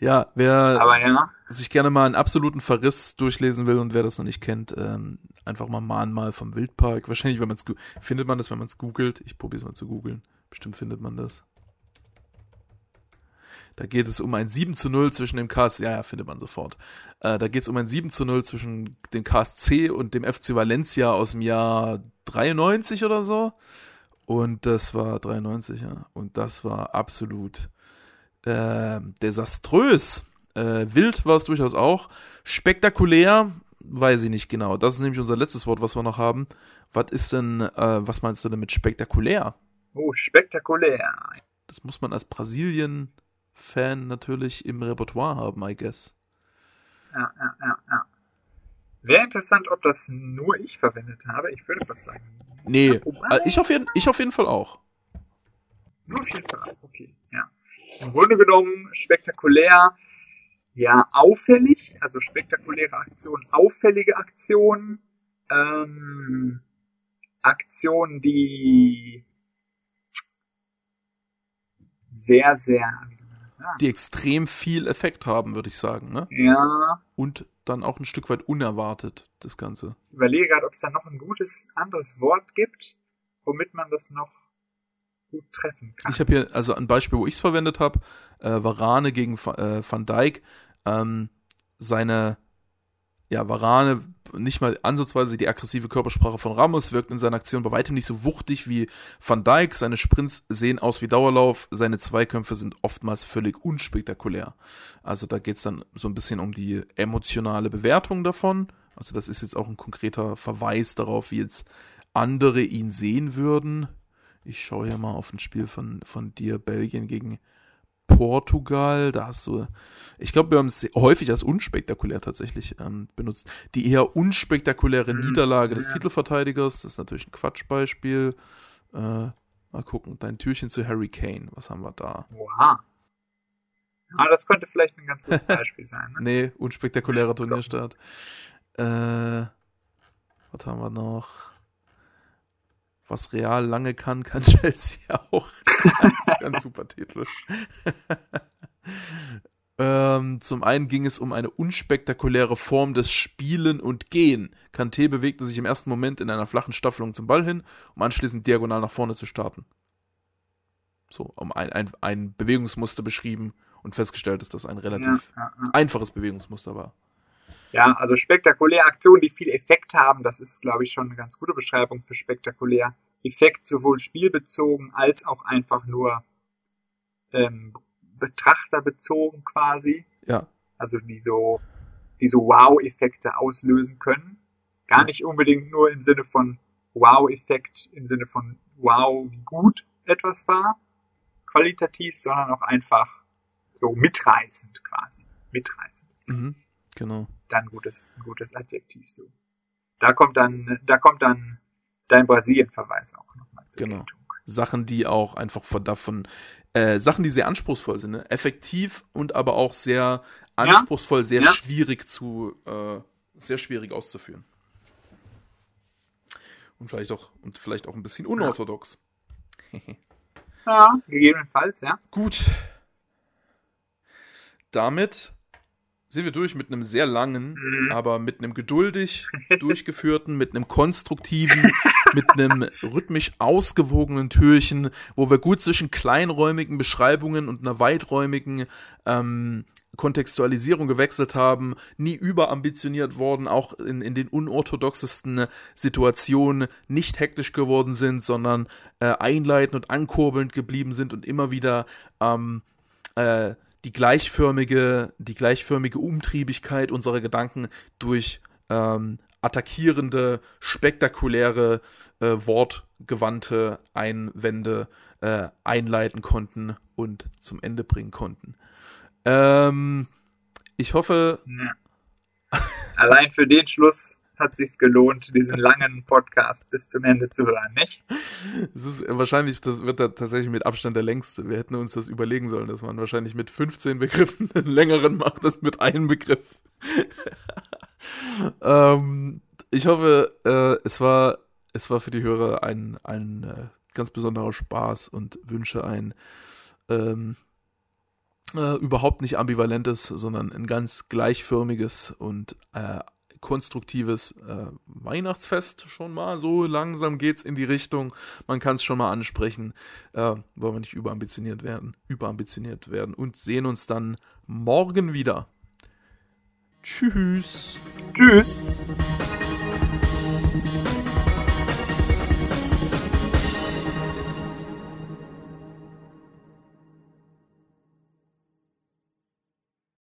ja, wer ja. sich gerne mal einen absoluten Verriss durchlesen will und wer das noch nicht kennt, ähm, einfach mal Mahnmal vom Wildpark. Wahrscheinlich, wenn man es findet man das, wenn man es googelt. Ich probiere es mal zu googeln. Bestimmt findet man das. Da geht es um ein 7 zu 0 zwischen dem KSC, ja, ja, findet man sofort. Äh, da geht es um ein 7 zu 0 zwischen dem KSC und dem FC Valencia aus dem Jahr 93 oder so. Und das war 93, ja. Und das war absolut äh, desaströs. Äh, wild war es durchaus auch. Spektakulär, weiß ich nicht genau. Das ist nämlich unser letztes Wort, was wir noch haben. Was ist denn, äh, was meinst du denn mit spektakulär? Oh, spektakulär. Das muss man als Brasilien-Fan natürlich im Repertoire haben, I guess. Ja, ja, ja, ja. Wäre interessant, ob das nur ich verwendet habe. Ich würde fast sagen. Nee, äh, ich auf, jeden, ich auf jeden Fall auch. Nur auf jeden Fall auch, okay. Ja. Im Grunde genommen spektakulär, ja, auffällig, also spektakuläre Aktionen, auffällige Aktionen, ähm, Aktionen, die sehr, sehr, wie soll sagen? Die extrem viel Effekt haben, würde ich sagen, ne? Ja. Und dann auch ein Stück weit unerwartet, das Ganze. Ich überlege gerade, ob es da noch ein gutes anderes Wort gibt, womit man das noch gut treffen kann. Ich habe hier, also ein Beispiel, wo ich es verwendet habe, äh, Varane gegen äh, Van Dijk. Ähm, seine ja, Varane, nicht mal ansatzweise die aggressive Körpersprache von Ramos, wirkt in seiner Aktion bei weitem nicht so wuchtig wie Van Dijk. Seine Sprints sehen aus wie Dauerlauf, seine Zweikämpfe sind oftmals völlig unspektakulär. Also da geht es dann so ein bisschen um die emotionale Bewertung davon. Also das ist jetzt auch ein konkreter Verweis darauf, wie jetzt andere ihn sehen würden. Ich schaue hier mal auf ein Spiel von, von dir, Belgien gegen Portugal, da hast du, ich glaube, wir haben es häufig als unspektakulär tatsächlich ähm, benutzt. Die eher unspektakuläre mhm. Niederlage des Titelverteidigers, das ist natürlich ein Quatschbeispiel. Äh, mal gucken, dein Türchen zu Harry Kane, was haben wir da? Wow. Ja, das könnte vielleicht ein ganz gutes Beispiel sein. Ne? nee, unspektakulärer Turnierstart. Äh, was haben wir noch? Was Real lange kann, kann Chelsea auch. das ist ein super Titel. ähm, zum einen ging es um eine unspektakuläre Form des Spielen und Gehen. Kanté bewegte sich im ersten Moment in einer flachen Staffelung zum Ball hin, um anschließend diagonal nach vorne zu starten. So, um ein, ein, ein Bewegungsmuster beschrieben und festgestellt, dass das ein relativ ja, ja, ja. einfaches Bewegungsmuster war. Ja, also spektakuläre Aktionen, die viel Effekt haben, das ist, glaube ich, schon eine ganz gute Beschreibung für spektakulär. Effekt sowohl spielbezogen als auch einfach nur ähm, betrachterbezogen quasi. Ja. Also die so, die so Wow-Effekte auslösen können. Gar Ja. nicht unbedingt nur im Sinne von Wow-Effekt, im Sinne von Wow, wie gut etwas war, qualitativ, sondern auch einfach so mitreißend quasi. Mitreißend Mhm. Genau. Dann ein gutes, ein gutes Adjektiv so. Da kommt dann, da kommt dann dein Brasilien-Verweis auch nochmal zur Genau. Geltung. Sachen, die auch einfach von davon, äh, Sachen, die sehr anspruchsvoll sind, ne? effektiv und aber auch sehr anspruchsvoll, sehr Ja. schwierig zu, äh, sehr schwierig auszuführen. Und vielleicht auch, und vielleicht auch ein bisschen unorthodox. Ja, gegebenenfalls, ja. Gut. Damit sind wir durch mit einem sehr langen, Mhm. aber mit einem geduldig durchgeführten, mit einem konstruktiven, mit einem rhythmisch ausgewogenen Türchen, wo wir gut zwischen kleinräumigen Beschreibungen und einer weiträumigen ähm, Kontextualisierung gewechselt haben, nie überambitioniert worden, auch in, in den unorthodoxesten Situationen nicht hektisch geworden sind, sondern äh, einleitend und ankurbelnd geblieben sind und immer wieder ähm, äh, die gleichförmige, die gleichförmige Umtriebigkeit unserer Gedanken durch ähm, attackierende, spektakuläre, äh, wortgewandte Einwände äh, einleiten konnten und zum Ende bringen konnten. Ähm, ich hoffe, ja. Allein für den Schluss hat sich's gelohnt, diesen langen Podcast bis zum Ende zu hören, nicht? es ist wahrscheinlich, das wird da tatsächlich mit Abstand der längste. Wir hätten uns das überlegen sollen, dass man wahrscheinlich mit 15 Begriffen einen längeren macht als mit einem Begriff. ähm, ich hoffe, äh, es war, es war für die Hörer ein, ein äh, ganz besonderer Spaß und wünsche ein ähm, äh, überhaupt nicht ambivalentes, sondern ein ganz gleichförmiges und äh, konstruktives äh, Weihnachtsfest schon mal. So langsam geht es in die Richtung. Man kann es schon mal ansprechen. Äh, wollen wir nicht überambitioniert werden. Überambitioniert werden. Und sehen uns dann morgen wieder. Tschüss. Tschüss.